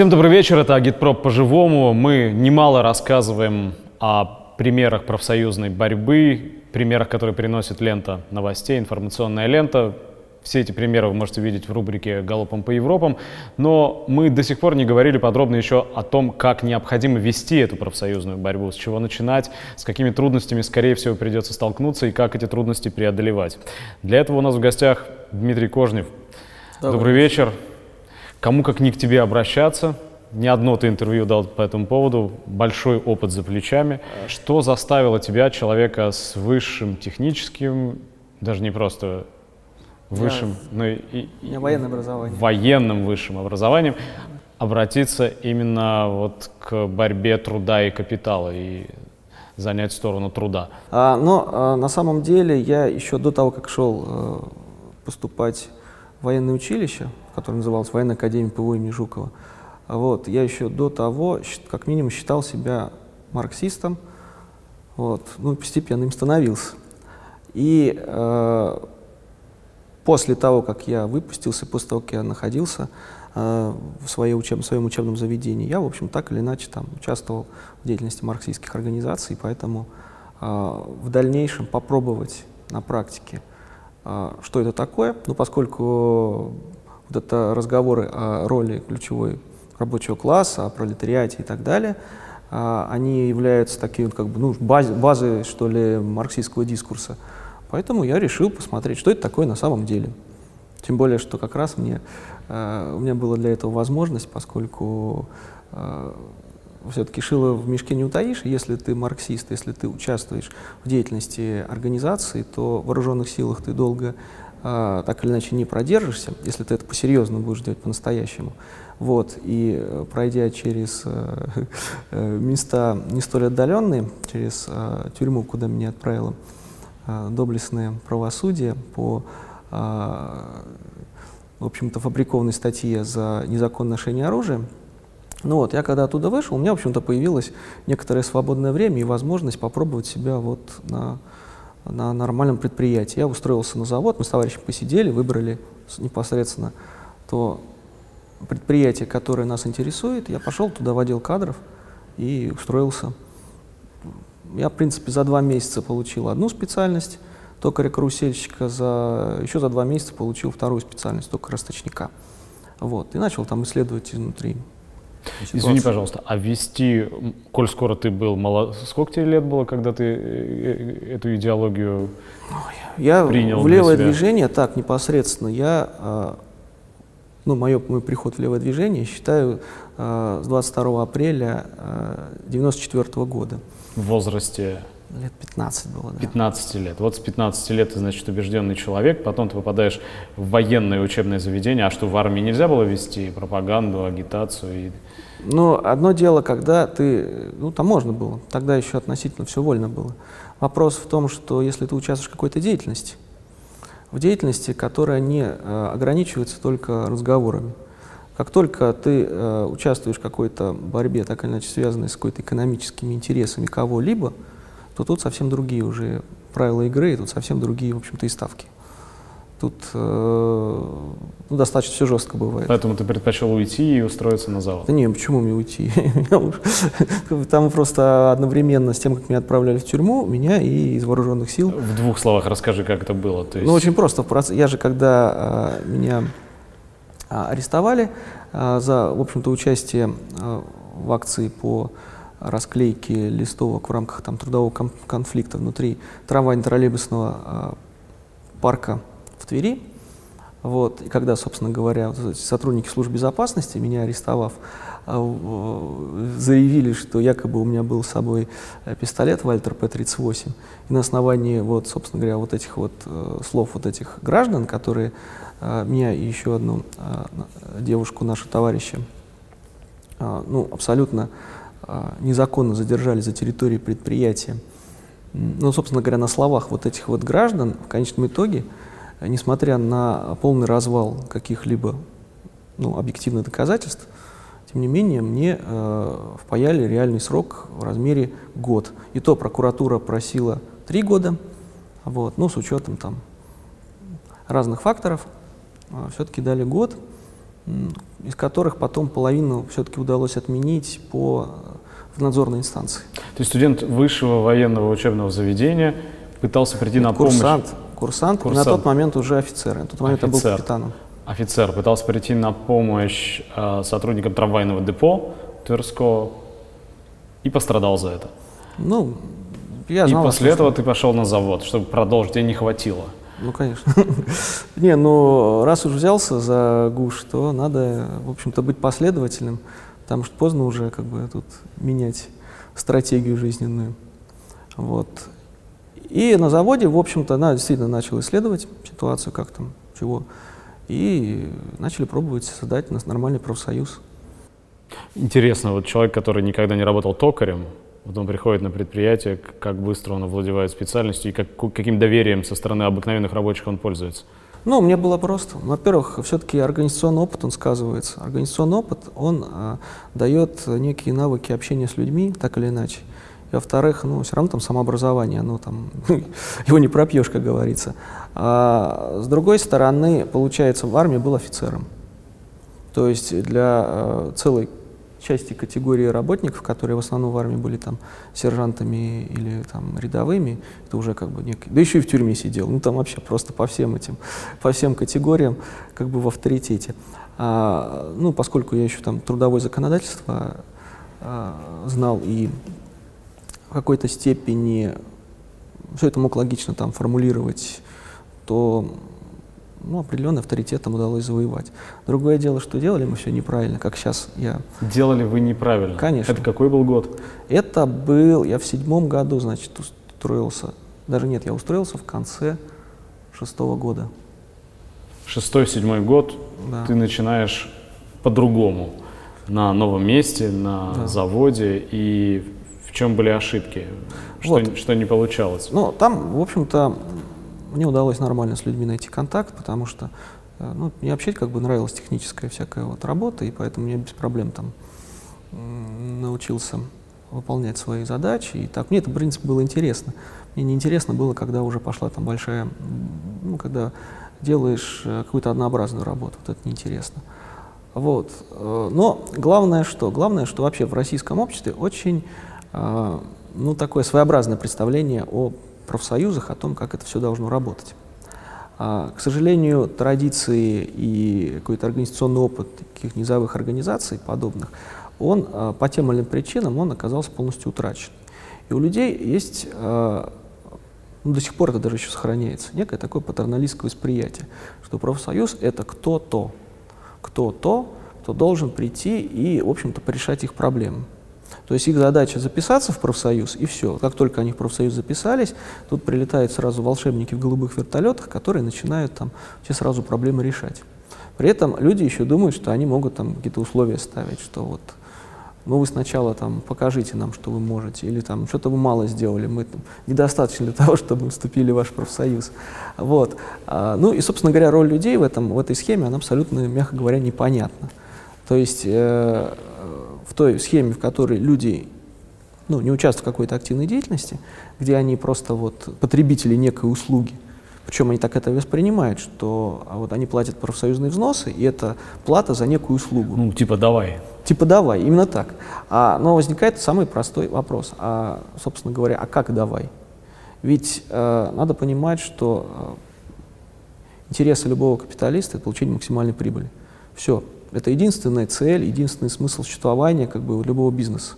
Всем добрый вечер, это Агитпроп по-живому. Мы немало рассказываем о примерах профсоюзной борьбы, примерах, которые приносит лента новостей, информационная лента. Все эти примеры вы можете видеть в рубрике «Галопом по Европам». Но мы до сих пор не говорили подробно еще о том, как необходимо вести эту профсоюзную борьбу, с чего начинать, с какими трудностями, скорее всего, придется столкнуться и как эти трудности преодолевать. Для этого у нас в гостях Дмитрий Кожнев. Добрый, Добрый вечер. Кому как не к тебе обращаться. Не одно ты интервью дал по этому поводу, большой опыт за плечами. Что заставило тебя, человека с высшим техническим, даже не просто высшим, Я, но и, и военное образование. военным высшим образованием, обратиться именно вот к борьбе труда и капитала и занять сторону труда? А, но а, на самом деле я еще до того, как шел а, поступать в военное училище, которое называлось Военная академия ПВО имени Жукова. Вот, я еще до того, как минимум, считал себя марксистом, вот, ну, постепенно им становился. И э, после того, как я выпустился, после того, как я находился э, в, своей учеб... в своем учебном заведении, я, в общем, так или иначе там участвовал в деятельности марксистских организаций, поэтому э, в дальнейшем попробовать на практике, э, что это такое, ну, поскольку вот это разговоры о роли ключевой рабочего класса, о пролетариате и так далее, а, они являются такими как бы, ну, баз, базой, что ли, марксистского дискурса. Поэтому я решил посмотреть, что это такое на самом деле. Тем более, что как раз мне, э, у меня была для этого возможность, поскольку э, все-таки шило в мешке не утаишь. Если ты марксист, если ты участвуешь в деятельности организации, то в вооруженных силах ты долго а, так или иначе не продержишься, если ты это по-серьезному будешь делать по-настоящему. Вот, и э, пройдя через э, э, места не столь отдаленные, через э, тюрьму, куда меня отправило э, доблестное правосудие по, э, в общем-то, фабрикованной статье за незаконное ношение оружия, ну вот, я когда оттуда вышел, у меня, в общем-то, появилось некоторое свободное время и возможность попробовать себя вот на на нормальном предприятии. Я устроился на завод, мы с товарищем посидели, выбрали непосредственно то предприятие, которое нас интересует. Я пошел туда в отдел кадров и устроился. Я, в принципе, за два месяца получил одну специальность токаря-карусельщика, за, еще за два месяца получил вторую специальность токаря-расточника. Вот, и начал там исследовать изнутри ситуации. Извини, пожалуйста, а вести, коль скоро ты был молод... Сколько тебе лет было, когда ты э, э, эту идеологию я принял в левое движение, так, непосредственно, я, а, ну, мое, мой приход в левое движение считаю а, с 22 апреля 94 а, года. В возрасте? Лет 15 было, да. 15 лет. Вот с 15 лет ты, значит, убежденный человек, потом ты попадаешь в военное учебное заведение. А что, в армии нельзя было вести пропаганду, агитацию? И... Ну, одно дело, когда ты... Ну, там можно было. Тогда еще относительно все вольно было. Вопрос в том, что если ты участвуешь в какой-то деятельности, в деятельности, которая не э, ограничивается только разговорами, как только ты э, участвуешь в какой-то борьбе, так или иначе связанной с какой-то экономическими интересами кого-либо, то тут совсем другие уже правила игры, и тут совсем другие, в общем-то, и ставки. Тут э, ну, достаточно все жестко бывает. Поэтому ты предпочел уйти и устроиться на завод? Да не, почему мне уйти? Там просто одновременно с тем, как меня отправляли в тюрьму, меня и из вооруженных сил. В двух словах расскажи, как это было. То есть... Ну, очень просто. Я же, когда э, меня э, арестовали э, за, в общем-то, участие э, в акции по расклейки листовок в рамках там, трудового конфликта внутри трамвайно-троллейбусного э, парка в Твери. Вот. И когда, собственно говоря, сотрудники службы безопасности, меня арестовав, э, заявили, что якобы у меня был с собой э, пистолет Вальтер П-38. И на основании, вот, собственно говоря, вот этих вот э, слов вот этих граждан, которые э, меня и еще одну девушку, нашу товарища, ну, абсолютно а, незаконно задержали за территорией предприятия. Ну, собственно говоря, на словах вот этих вот граждан в конечном итоге, несмотря на полный развал каких-либо ну, объективных доказательств, тем не менее, мне э, впаяли реальный срок в размере год. И то прокуратура просила три года, вот, но с учетом там разных факторов, э, все-таки дали год. из которых потом половину все-таки удалось отменить по в надзорной инстанции. То есть студент высшего военного учебного заведения пытался прийти Это на курсант, помощь... Курсант, Курсант. на тот момент уже офицер. На тот момент Офицер. я был капитаном. Офицер пытался прийти на помощь э, сотрудникам трамвайного депо Тверского и пострадал за это. Ну, я и знал, после что- этого ты пошел на завод, чтобы продолжить, тебе не хватило. Ну, конечно. Не, ну, раз уж взялся за ГУШ, то надо, в общем-то, быть последовательным, потому что поздно уже как бы тут менять стратегию жизненную. Вот. И на заводе, в общем-то, на, действительно начал исследовать ситуацию, как там, чего, и начали пробовать создать нас нормальный профсоюз. Интересно, вот человек, который никогда не работал токарем, вот он приходит на предприятие, как быстро он овладевает специальностью и как, каким доверием со стороны обыкновенных рабочих он пользуется. Ну, мне было просто. Во-первых, все-таки организационный опыт, он сказывается. Организационный опыт, он а, дает некие навыки общения с людьми, так или иначе. И во-вторых, ну, все равно там самообразование, оно там, его не пропьешь, как говорится. А, с другой стороны, получается, в армии был офицером. То есть для э, целой части категории работников, которые в основном в армии были там сержантами или там рядовыми, это уже как бы некий, да еще и в тюрьме сидел, ну там вообще просто по всем этим, по всем категориям как бы в авторитете. А, ну, поскольку я еще там трудовое законодательство а, знал и в какой-то степени все это мог логично там формулировать, то ну, определенный авторитет там удалось завоевать. Другое дело, что делали мы все неправильно, как сейчас я. Делали вы неправильно. Конечно. Это какой был год? Это был, я в седьмом году, значит, устроился, даже нет, я устроился в конце шестого года. Шестой, седьмой год Да. ты начинаешь по-другому на новом месте, на Да. заводе. И в чем были ошибки? Что, Вот. что не получалось? Ну, там, в общем-то, мне удалось нормально с людьми найти контакт, потому что э, ну, мне вообще как бы нравилась техническая всякая вот работа, и поэтому я без проблем там научился выполнять свои задачи. И так мне это, в принципе, было интересно. Мне не интересно было, когда уже пошла там большая, ну, когда делаешь э, какую-то однообразную работу, вот это неинтересно. Вот. э, Но главное что? Главное, что вообще в российском обществе очень ну, такое своеобразное представление о профсоюзах, о том, как это все должно работать. А, К сожалению, традиции и какой-то организационный опыт таких низовых организаций подобных, он а, по тем или иным причинам он оказался полностью утрачен. И у людей есть, а, ну, до сих пор это даже еще сохраняется, некое такое патерналистское восприятие, что профсоюз — это кто-то, кто-то, кто должен прийти и, в общем-то, порешать их проблемы. То есть их задача записаться в профсоюз, и все. Как только они в профсоюз записались, тут прилетают сразу волшебники в голубых вертолетах, которые начинают там все сразу проблемы решать. При этом люди еще думают, что они могут там какие-то условия ставить, что вот ну вы сначала там покажите нам, что вы можете, или там что-то вы мало сделали, мы там, недостаточно для того, чтобы вступили в ваш профсоюз. Вот. А, ну и, собственно говоря, роль людей в, этом, в этой схеме, она абсолютно, мягко говоря, непонятна. То есть э, в той схеме, в которой люди ну, не участвуют в какой-то активной деятельности, где они просто вот потребители некой услуги, причем они так это воспринимают, что а вот они платят профсоюзные взносы, и это плата за некую услугу. Ну, типа, давай. Типа давай, именно так. А, но возникает самый простой вопрос. А, собственно говоря, а как давай? Ведь э, надо понимать, что э, интересы любого капиталиста — это получение максимальной прибыли. Все. Это единственная цель, единственный смысл существования как бы, любого бизнеса.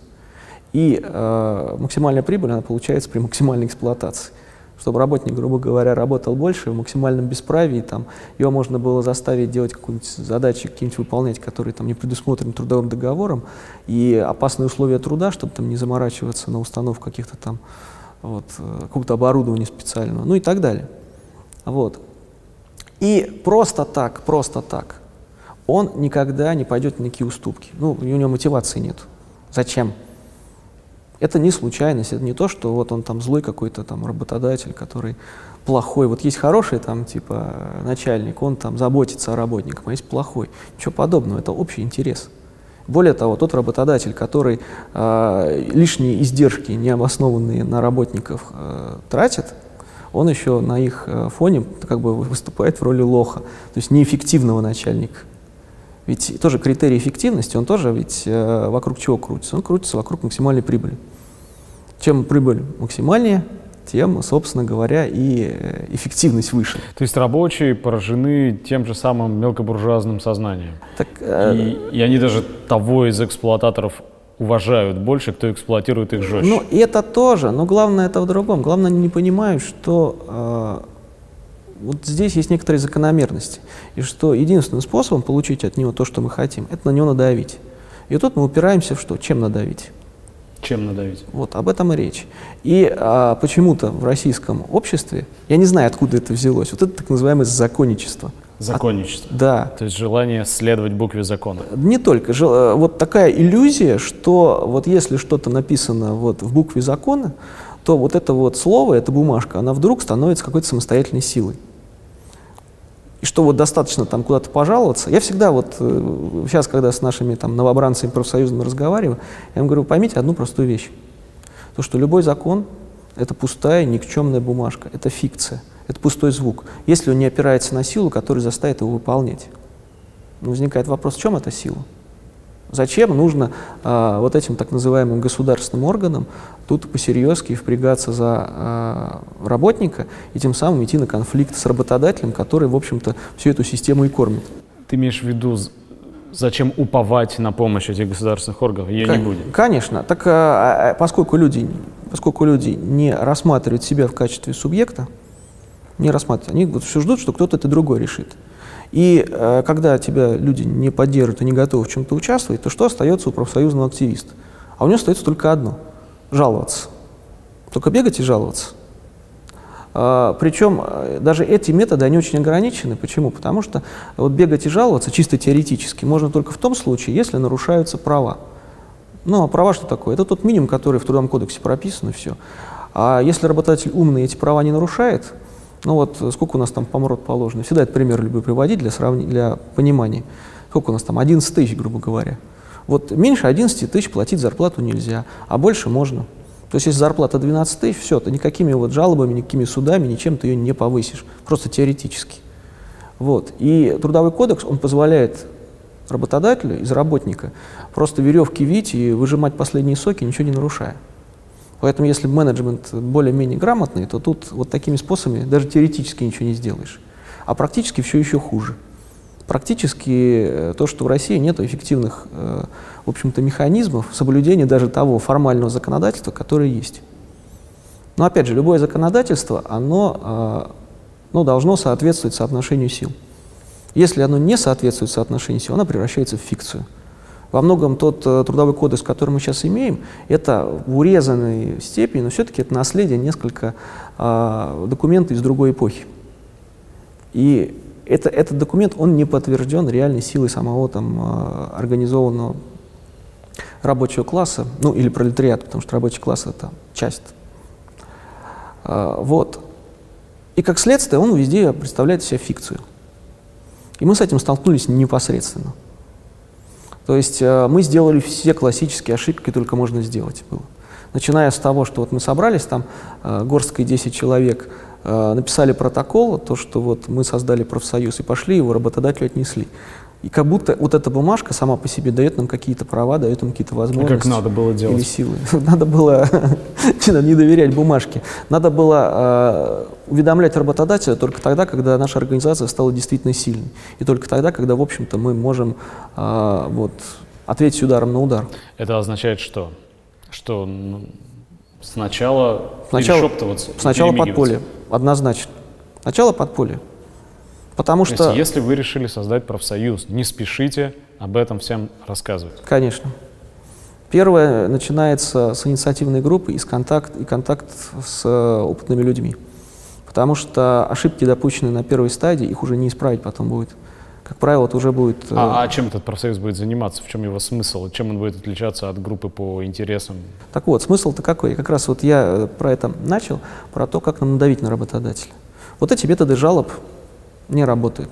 И э, максимальная прибыль, она получается при максимальной эксплуатации. Чтобы работник, грубо говоря, работал больше в максимальном бесправии, там, его можно было заставить делать какие-нибудь задачи, какие-нибудь выполнять, которые там, не предусмотрены трудовым договором, и опасные условия труда, чтобы там, не заморачиваться на установку каких-то там вот, э, какого-то оборудования специального, ну и так далее. Вот. И просто так, просто так, он никогда не пойдет на никакие уступки. Ну, у него мотивации нет. Зачем? Это не случайность, это не то, что вот он там злой какой-то там работодатель, который плохой. Вот есть хороший там типа начальник, он там заботится о работниках, а есть плохой. Ничего подобного, это общий интерес. Более того, тот работодатель, который э, лишние издержки, необоснованные на работников, э, тратит, он еще на их э, фоне как бы выступает в роли лоха, то есть неэффективного начальника. Ведь тоже критерий эффективности, он тоже ведь э, вокруг чего крутится? Он крутится вокруг максимальной прибыли. Чем прибыль максимальнее, тем, собственно говоря, и э, эффективность выше. То есть рабочие поражены тем же самым мелкобуржуазным сознанием. Так, э... и, и они даже того из эксплуататоров уважают больше, кто эксплуатирует их жестче. Ну, это тоже, но главное это в другом. Главное, они не понимают, что э, вот здесь есть некоторые закономерности, и что единственным способом получить от него то, что мы хотим, это на него надавить. И тут мы упираемся в что? Чем надавить? Чем надавить? Вот, об этом и речь. И а, почему-то в российском обществе, я не знаю, откуда это взялось, вот это так называемое законничество. Законничество? От, да. То есть желание следовать букве закона? Не только. Жел, э, вот такая иллюзия, что вот если что-то написано вот в букве закона, то вот это вот слово, эта бумажка, она вдруг становится какой-то самостоятельной силой и что вот достаточно там куда-то пожаловаться. Я всегда вот э, сейчас, когда с нашими там новобранцами профсоюзными разговариваю, я им говорю, поймите одну простую вещь. То, что любой закон — это пустая, никчемная бумажка, это фикция, это пустой звук, если он не опирается на силу, которая заставит его выполнять. Но возникает вопрос, в чем эта сила? Зачем нужно э, вот этим так называемым государственным органам тут посерьезки впрягаться за э, работника и тем самым идти на конфликт с работодателем, который, в общем-то, всю эту систему и кормит? Ты имеешь в виду, зачем уповать на помощь этих государственных органов? Ее Кон- не будет. Конечно. Так э, поскольку люди, поскольку люди не рассматривают себя в качестве субъекта, не рассматривают, они вот все ждут, что кто-то это другой решит. И э, когда тебя люди не поддерживают и не готовы в чем-то участвовать, то что остается у профсоюзного активиста? А у него остается только одно – жаловаться. Только бегать и жаловаться. А, причем э, даже эти методы, они очень ограничены. Почему? Потому что вот бегать и жаловаться чисто теоретически можно только в том случае, если нарушаются права. Ну, а права что такое? Это тот минимум, который в Трудовом кодексе прописан, и все. А если работодатель умный эти права не нарушает, ну вот сколько у нас там помрот положено? Всегда этот пример люблю приводить для, сравнения, для понимания. Сколько у нас там? 11 тысяч, грубо говоря. Вот меньше 11 тысяч платить зарплату нельзя, а больше можно. То есть если зарплата 12 тысяч, все, то никакими вот жалобами, никакими судами, ничем ты ее не повысишь. Просто теоретически. Вот. И Трудовой кодекс, он позволяет работодателю из работника просто веревки вить и выжимать последние соки, ничего не нарушая. Поэтому если менеджмент более-менее грамотный, то тут вот такими способами даже теоретически ничего не сделаешь. А практически все еще хуже. Практически э, то, что в России нет эффективных, э, в общем-то, механизмов соблюдения даже того формального законодательства, которое есть. Но опять же, любое законодательство, оно э, ну, должно соответствовать соотношению сил. Если оно не соответствует соотношению сил, оно превращается в фикцию. Во многом тот э, трудовой кодекс, который мы сейчас имеем, это в урезанной степени, но все-таки это наследие несколько э, документов из другой эпохи. И это, этот документ, он не подтвержден реальной силой самого там, э, организованного рабочего класса, ну или пролетариата, потому что рабочий класс это часть. Э, вот. И как следствие он везде представляет себя фикцию. И мы с этим столкнулись непосредственно. То есть э, мы сделали все классические ошибки, которые только можно сделать было. Начиная с того, что вот мы собрались, там э, горсткой 10 человек, э, написали протокол, то, что вот мы создали профсоюз, и пошли, его работодателю отнесли. И как будто вот эта бумажка сама по себе дает нам какие-то права, дает нам какие-то возможности. как надо было делать? Или силы. Надо было не доверять бумажке. Надо было э, уведомлять работодателя только тогда, когда наша организация стала действительно сильной. И только тогда, когда, в общем-то, мы можем э, вот, ответить ударом на удар. Это означает что? Что сначала, сначала перешептываться, Сначала подполье, однозначно. Сначала подполье. Потому что... есть, если вы решили создать профсоюз, не спешите об этом всем рассказывать. Конечно. Первое начинается с инициативной группы и, с контакт, и контакт с э, опытными людьми. Потому что ошибки, допущенные на первой стадии, их уже не исправить потом будет. Как правило, это уже будет... Э, а, а чем этот профсоюз будет заниматься? В чем его смысл? Чем он будет отличаться от группы по интересам? Так вот, смысл-то какой? Как раз вот я э, про это начал, про то, как нам надавить на работодателя. Вот эти методы жалоб не работает.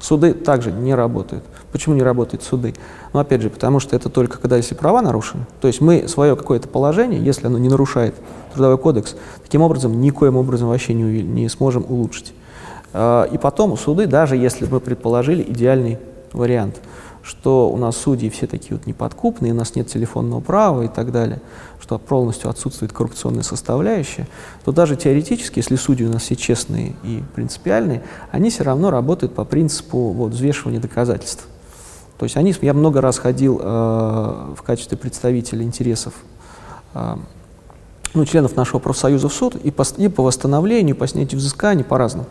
Суды также не работают. Почему не работают суды? Ну, опять же, потому что это только когда если права нарушены. То есть мы свое какое-то положение, если оно не нарушает Трудовой кодекс, таким образом никоим образом вообще не, не сможем улучшить. А, и потом суды, даже если мы предположили идеальный вариант, что у нас судьи все такие вот неподкупные, у нас нет телефонного права и так далее, что полностью отсутствует коррупционная составляющая, то даже теоретически, если судьи у нас все честные и принципиальные, они все равно работают по принципу вот, взвешивания доказательств. То есть они, я много раз ходил э, в качестве представителя интересов э, ну, членов нашего профсоюза в суд и по, и по восстановлению, и по снятию взысканий, по-разному.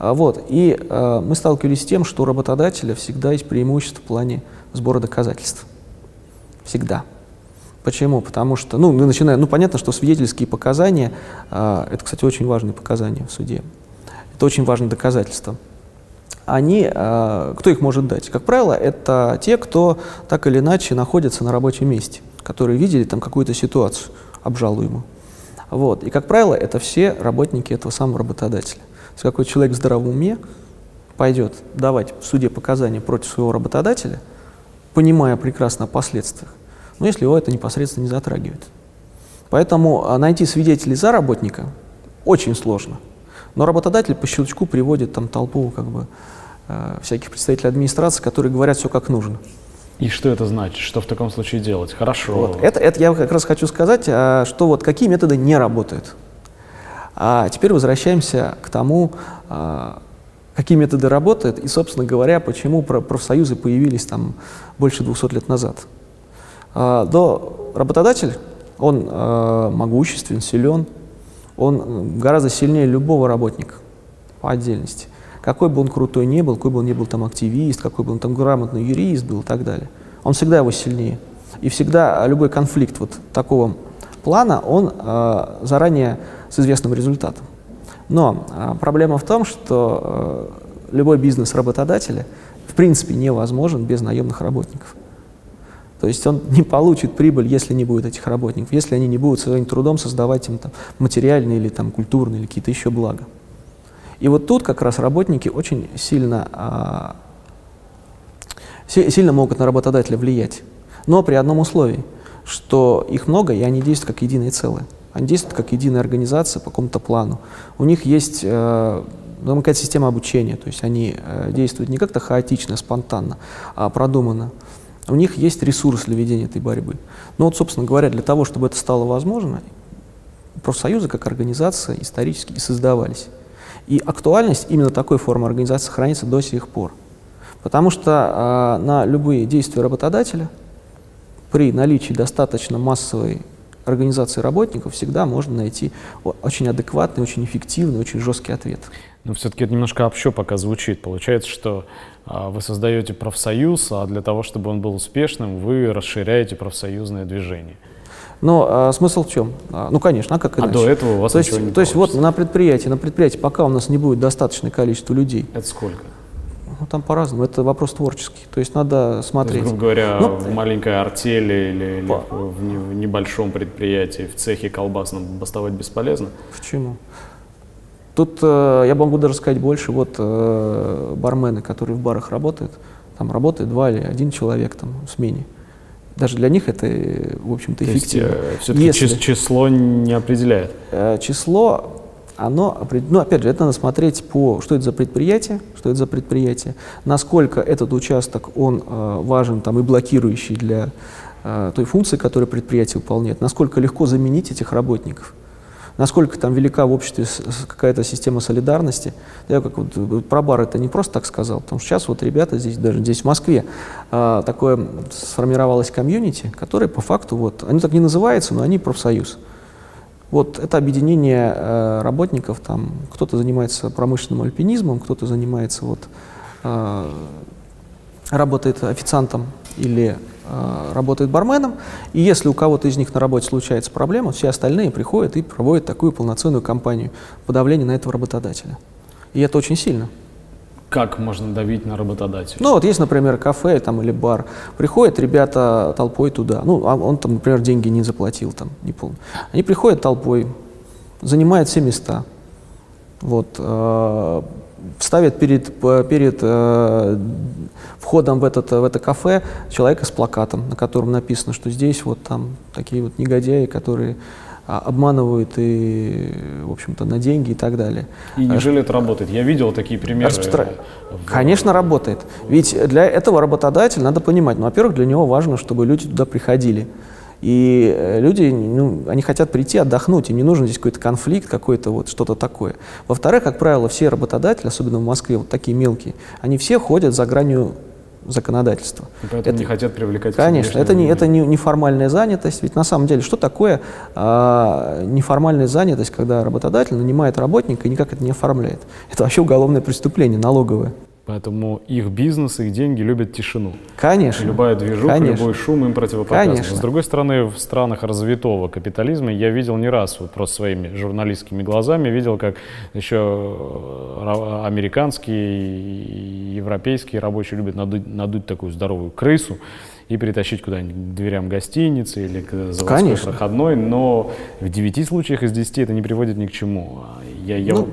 А, вот. И э, мы сталкивались с тем, что у работодателя всегда есть преимущество в плане сбора доказательств. Всегда. Почему? Потому что, ну, мы начинаем, ну, понятно, что свидетельские показания, э, это, кстати, очень важные показания в суде, это очень важное доказательство. Они, э, кто их может дать? Как правило, это те, кто так или иначе находится на рабочем месте, которые видели там какую-то ситуацию обжалуемую. Вот. И, как правило, это все работники этого самого работодателя. Если какой человек в здравом уме пойдет давать в суде показания против своего работодателя, понимая прекрасно о последствиях, но если его это непосредственно не затрагивает. Поэтому а, найти свидетелей за работника очень сложно. Но работодатель по щелчку приводит там толпу как бы, э, всяких представителей администрации, которые говорят все как нужно. И что это значит? Что в таком случае делать? Хорошо. Вот. Это, это я как раз хочу сказать, а, что вот какие методы не работают. А теперь возвращаемся к тому, а, какие методы работают и, собственно говоря, почему профсоюзы появились там больше 200 лет назад. А, до работодатель, он а, могуществен, силен, он гораздо сильнее любого работника по отдельности. Какой бы он крутой не был, какой бы он не был там активист, какой бы он там грамотный юрист был и так далее. Он всегда его сильнее. И всегда любой конфликт вот такого плана, он э, заранее с известным результатом. Но э, проблема в том, что э, любой бизнес работодателя в принципе невозможен без наемных работников. То есть он не получит прибыль, если не будет этих работников, если они не будут своим трудом создавать им там, материальные или там, культурные или какие-то еще блага. И вот тут как раз работники очень сильно, а, сильно могут на работодателя влиять. Но при одном условии – что их много, и они действуют как единое целое. Они действуют как единая организация по какому-то плану. У них есть э, ну, какая-то система обучения, то есть они э, действуют не как-то хаотично, спонтанно, а продуманно. У них есть ресурс для ведения этой борьбы. Но вот, собственно говоря, для того, чтобы это стало возможно, профсоюзы как организация исторически и создавались. И актуальность именно такой формы организации сохранится до сих пор. Потому что э, на любые действия работодателя – при наличии достаточно массовой организации работников всегда можно найти очень адекватный, очень эффективный, очень жесткий ответ. Но все-таки это немножко общо пока звучит. Получается, что а, вы создаете профсоюз, а для того, чтобы он был успешным, вы расширяете профсоюзное движение. Но а, смысл в чем? А, ну, конечно, а как иначе? А до этого у вас то ничего есть, не То есть вот на предприятии, на предприятии, пока у нас не будет достаточное количество людей. Это сколько? Ну, там по-разному. Это вопрос творческий. То есть надо смотреть. То есть, грубо говоря, ну, в маленькой артели или, по... в, в небольшом предприятии, в цехе колбасном бастовать бесполезно? Почему? Тут э, я могу даже сказать больше. Вот э, бармены, которые в барах работают, там работает два или один человек там в смене. Даже для них это, в общем-то, эффективно. Есть, э, все-таки Если, число не определяет? Э, число оно, ну, опять же, это надо смотреть по, что это за предприятие, что это за предприятие, насколько этот участок, он э, важен там и блокирующий для э, той функции, которую предприятие выполняет, насколько легко заменить этих работников, насколько там велика в обществе какая-то система солидарности. Я как вот про бар это не просто так сказал, потому что сейчас вот ребята здесь, даже здесь в Москве, э, такое сформировалось комьюнити, которое по факту, вот, они так не называются, но они профсоюз. Вот это объединение э, работников, там кто-то занимается промышленным альпинизмом, кто-то занимается вот э, работает официантом или э, работает барменом, и если у кого-то из них на работе случается проблема, все остальные приходят и проводят такую полноценную кампанию подавления на этого работодателя. И это очень сильно. Как можно давить на работодателя? Ну, вот есть, например, кафе там, или бар. Приходят ребята толпой туда. Ну, а он там, например, деньги не заплатил, там, не помню. Они приходят толпой, занимают все места. Вот, э, ставят перед, перед э, входом в, этот, в это кафе человека с плакатом, на котором написано, что здесь вот там такие вот негодяи, которые обманывают и, в общем-то, на деньги и так далее. И неужели это работает? Я видел такие примеры. Распростра... В... Конечно, работает. Ведь для этого работодателя надо понимать, ну, во-первых, для него важно, чтобы люди туда приходили. И э, люди, ну, они хотят прийти отдохнуть, им не нужен здесь какой-то конфликт, какой-то вот что-то такое. Во-вторых, как правило, все работодатели, особенно в Москве, вот такие мелкие, они все ходят за гранью законодательства. И поэтому это, не хотят привлекать Конечно, это не, это не неформальная занятость. Ведь на самом деле, что такое а, неформальная занятость, когда работодатель нанимает работника и никак это не оформляет? Это вообще уголовное преступление, налоговое. Поэтому их бизнес, их деньги любят тишину. Конечно. Любая движуха, Конечно. любой шум им противопоказан. Конечно. С другой стороны, в странах развитого капитализма я видел не раз, вот просто своими журналистскими глазами, видел, как еще э, американские и европейские рабочие любят надуть, надуть такую здоровую крысу и притащить куда-нибудь к дверям гостиницы или к заводской Конечно. проходной, но в девяти случаях из десяти это не приводит ни к чему. Я, я ну,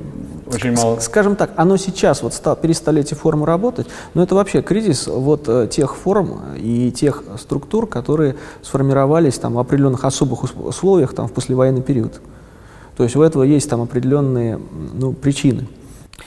очень мало... Скажем так, оно сейчас вот стал, перестали эти формы работать, но это вообще кризис вот э, тех форм и тех структур, которые сформировались там в определенных особых условиях там в послевоенный период. То есть у этого есть там определенные ну, причины.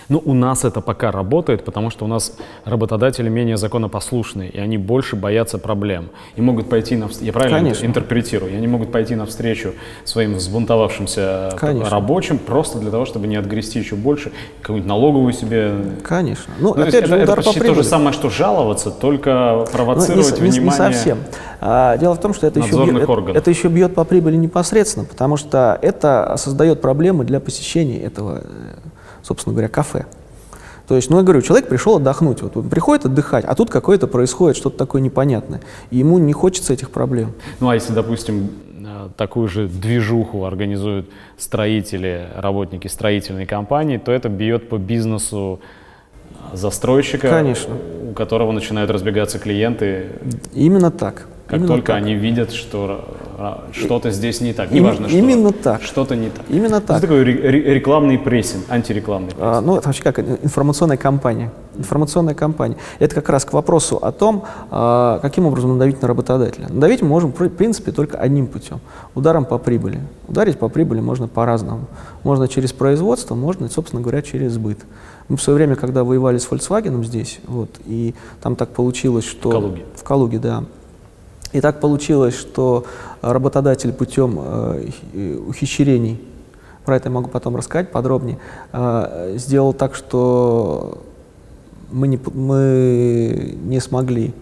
Ну, у нас это пока работает, потому что у нас работодатели менее законопослушные, и они больше боятся проблем. И могут пойти на... Я правильно Конечно. интерпретирую? И они могут пойти навстречу своим взбунтовавшимся Конечно. рабочим просто для того, чтобы не отгрести еще больше, какую-нибудь налоговую себе... Конечно. Ну, ну опять это, же, это почти то же самое, что жаловаться, только провоцировать ну, не, внимание... Не совсем. А, дело в том, что это еще, бьет, это, это еще бьет по прибыли непосредственно, потому что это создает проблемы для посещения этого э, собственно говоря, кафе. То есть, ну, я говорю, человек пришел отдохнуть, вот он приходит отдыхать, а тут какое-то происходит что-то такое непонятное, и ему не хочется этих проблем. Ну, а если, допустим, э, такую же движуху организуют строители, работники строительной компании, то это бьет по бизнесу застройщика, Конечно. у которого начинают разбегаться клиенты. Именно так. Как Именно только так. они видят, что а, что-то здесь не так, неважно что. Именно так. Что-то не так. Именно так. Это такой рекламный прессинг, антирекламный прессинг. А, ну, это вообще как информационная кампания. Информационная кампания. Это как раз к вопросу о том, а, каким образом надавить на работодателя. Надавить мы можем, в принципе, только одним путем. Ударом по прибыли. Ударить по прибыли можно по-разному. Можно через производство, можно, собственно говоря, через сбыт. Мы в свое время, когда воевали с Volkswagen здесь, вот, и там так получилось, что... В Калуге. В Калуге, да. И так получилось, что работодатель путем э, ухищрений, про это я могу потом рассказать подробнее, э, сделал так, что мы не, мы не смогли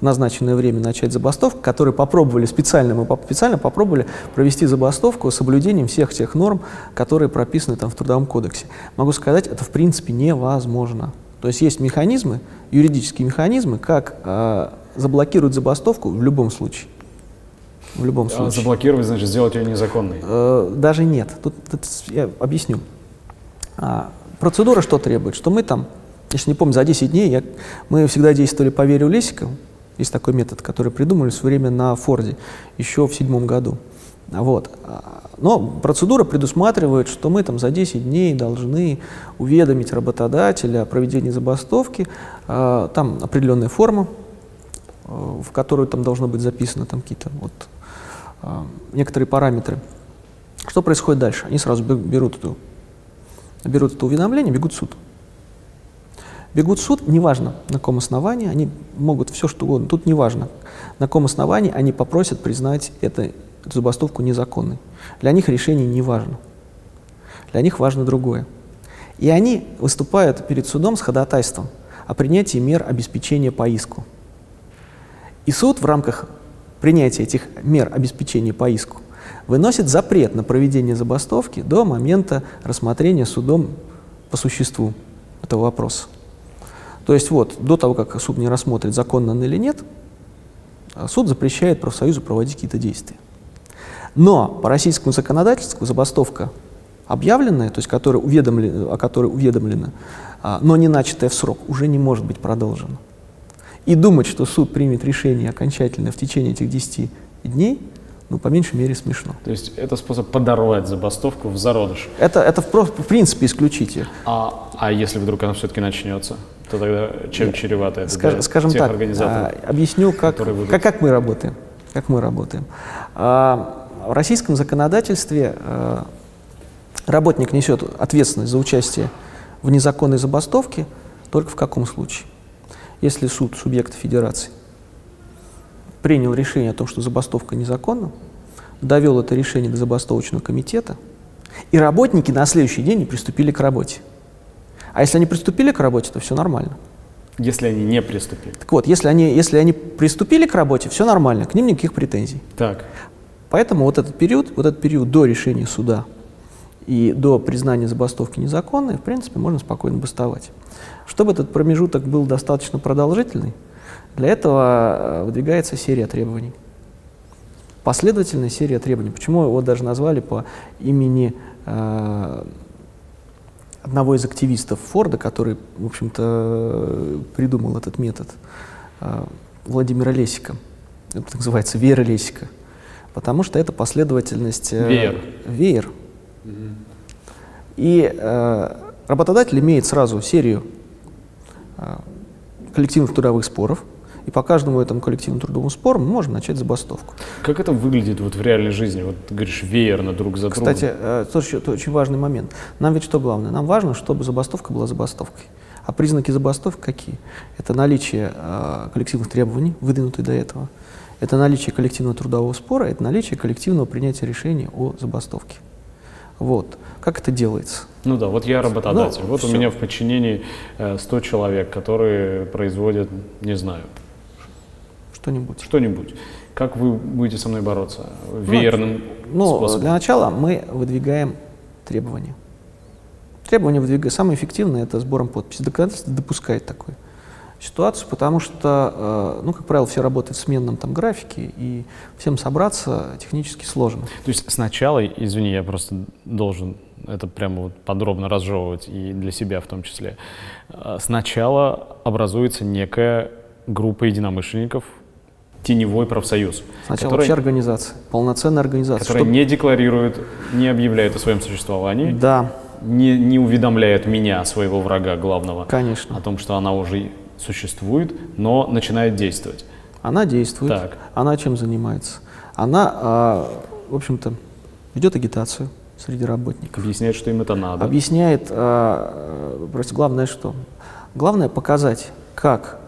в назначенное время начать забастовку, которые попробовали специально, мы специально попробовали провести забастовку с соблюдением всех тех норм, которые прописаны там в Трудовом кодексе. Могу сказать, это в принципе невозможно. То есть есть механизмы, юридические механизмы, как э, заблокировать забастовку в любом случае. В любом а случае. Заблокировать, значит, сделать ее незаконной? Э, даже нет. Тут, тут я объясню. А, процедура что требует? Что мы там, если не помню, за 10 дней я, мы всегда действовали по вере Лесикова. Есть такой метод, который придумали в свое время на Форде еще в седьмом году. Вот. Но процедура предусматривает, что мы там за 10 дней должны уведомить работодателя о проведении забастовки. А, там определенная форма, в которую там должно быть записано там какие-то вот э, некоторые параметры. Что происходит дальше? Они сразу берут, эту, берут это уведомление, бегут в суд. Бегут в суд, неважно на каком основании, они могут все что угодно, тут неважно, на каком основании они попросят признать это, эту забастовку незаконной. Для них решение не важно. Для них важно другое. И они выступают перед судом с ходатайством о принятии мер обеспечения по иску. И суд в рамках принятия этих мер обеспечения по иску выносит запрет на проведение забастовки до момента рассмотрения судом по существу этого вопроса. То есть вот, до того, как суд не рассмотрит, законно он или нет, суд запрещает профсоюзу проводить какие-то действия. Но по российскому законодательству забастовка объявленная, то есть которая уведомлена, о которой уведомлена, а, но не начатая в срок, уже не может быть продолжена. И думать, что суд примет решение окончательно в течение этих 10 дней, ну, по меньшей мере, смешно. То есть это способ подорвать забастовку в зародыш? Это, это в, в принципе исключите. А, а если вдруг она все-таки начнется, то тогда чем чревато это Скаж, для Скажем тех так, а, объясню, как, как, как мы работаем. Как мы работаем. А, в российском законодательстве э, работник несет ответственность за участие в незаконной забастовке только в каком случае? Если суд субъекта федерации принял решение о том, что забастовка незаконна, довел это решение до забастовочного комитета, и работники на следующий день не приступили к работе. А если они приступили к работе, то все нормально. Если они не приступили. Так вот, если они, если они приступили к работе, все нормально, к ним никаких претензий. Так. Поэтому вот этот период, вот этот период до решения суда и до признания забастовки незаконной, в принципе, можно спокойно бастовать. Чтобы этот промежуток был достаточно продолжительный, для этого э, выдвигается серия требований. Последовательная серия требований. Почему его даже назвали по имени э, одного из активистов Форда, который, в общем-то, придумал этот метод, э, Владимира Лесика. Это называется веер Лесика. Потому что это последовательность... Э, веер. Веер. И э, работодатель имеет сразу серию э, коллективных трудовых споров, и по каждому этому коллективному трудовому спору можно начать забастовку. Как это выглядит вот в реальной жизни? Вот ты говоришь веерно друг за другом. Кстати, э, тоже это очень важный момент. Нам ведь что главное? Нам важно, чтобы забастовка была забастовкой. А признаки забастовки какие? Это наличие э, коллективных требований, выдвинутых до этого. Это наличие коллективного трудового спора, это наличие коллективного принятия решения о забастовке. Вот. Как это делается? Ну да, вот я работодатель. Ну, вот все. у меня в подчинении 100 э, человек, которые производят, не знаю, что-нибудь. Что-нибудь. Как вы будете со мной бороться? Веерным ну, способом? Ну, для начала мы выдвигаем требования. Требования выдвигаем. Самое эффективное – это сбором подписей. Законодательство допускает такую ситуацию, потому что, э, ну, как правило, все работают в сменном там графике, и всем собраться технически сложно. То есть сначала, извини, я просто должен это прямо вот подробно разжевывать, и для себя в том числе, э, сначала образуется некая группа единомышленников, теневой профсоюз. Сначала который, вообще организация, полноценная организация. Которая чтобы... не декларирует, не объявляет о своем существовании. Да. Не, не уведомляет меня, своего врага главного, Конечно. о том, что она уже существует, но начинает действовать. Она действует. Так. Она чем занимается? Она, а, в общем-то, ведет агитацию среди работников. Объясняет, что им это надо. Объясняет, а, просто главное что? Главное показать, как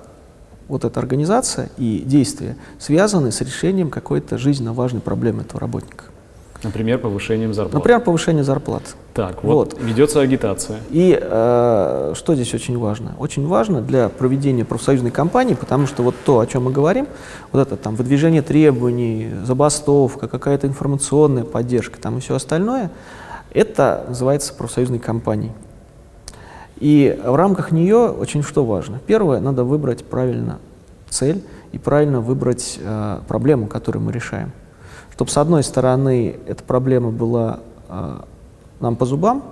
вот эта организация и действия связаны с решением какой-то жизненно важной проблемы этого работника. Например, повышением зарплат. Например, повышение зарплат. Так, вот, вот. ведется агитация. И э, что здесь очень важно? Очень важно для проведения профсоюзной кампании, потому что вот то, о чем мы говорим, вот это там выдвижение требований, забастовка, какая-то информационная поддержка там и все остальное, это называется профсоюзной кампанией. И в рамках нее очень что важно? Первое, надо выбрать правильно цель и правильно выбрать э, проблему, которую мы решаем. Чтобы, с одной стороны, эта проблема была э, нам по зубам,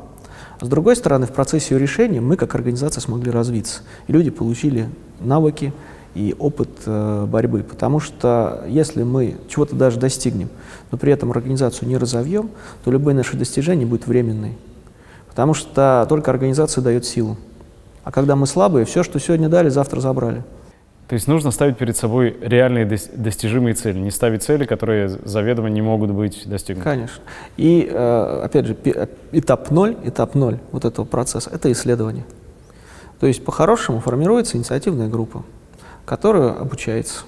а с другой стороны, в процессе ее решения мы, как организация, смогли развиться. И люди получили навыки и опыт э, борьбы. Потому что если мы чего-то даже достигнем, но при этом организацию не разовьем, то любое наше достижение будет временной. Потому что только организация дает силу. А когда мы слабые, все, что сегодня дали, завтра забрали. То есть нужно ставить перед собой реальные достижимые цели, не ставить цели, которые заведомо не могут быть достигнуты. Конечно. И, э, опять же, этап ноль, этап ноль вот этого процесса – это исследование. То есть, по-хорошему, формируется инициативная группа, которая обучается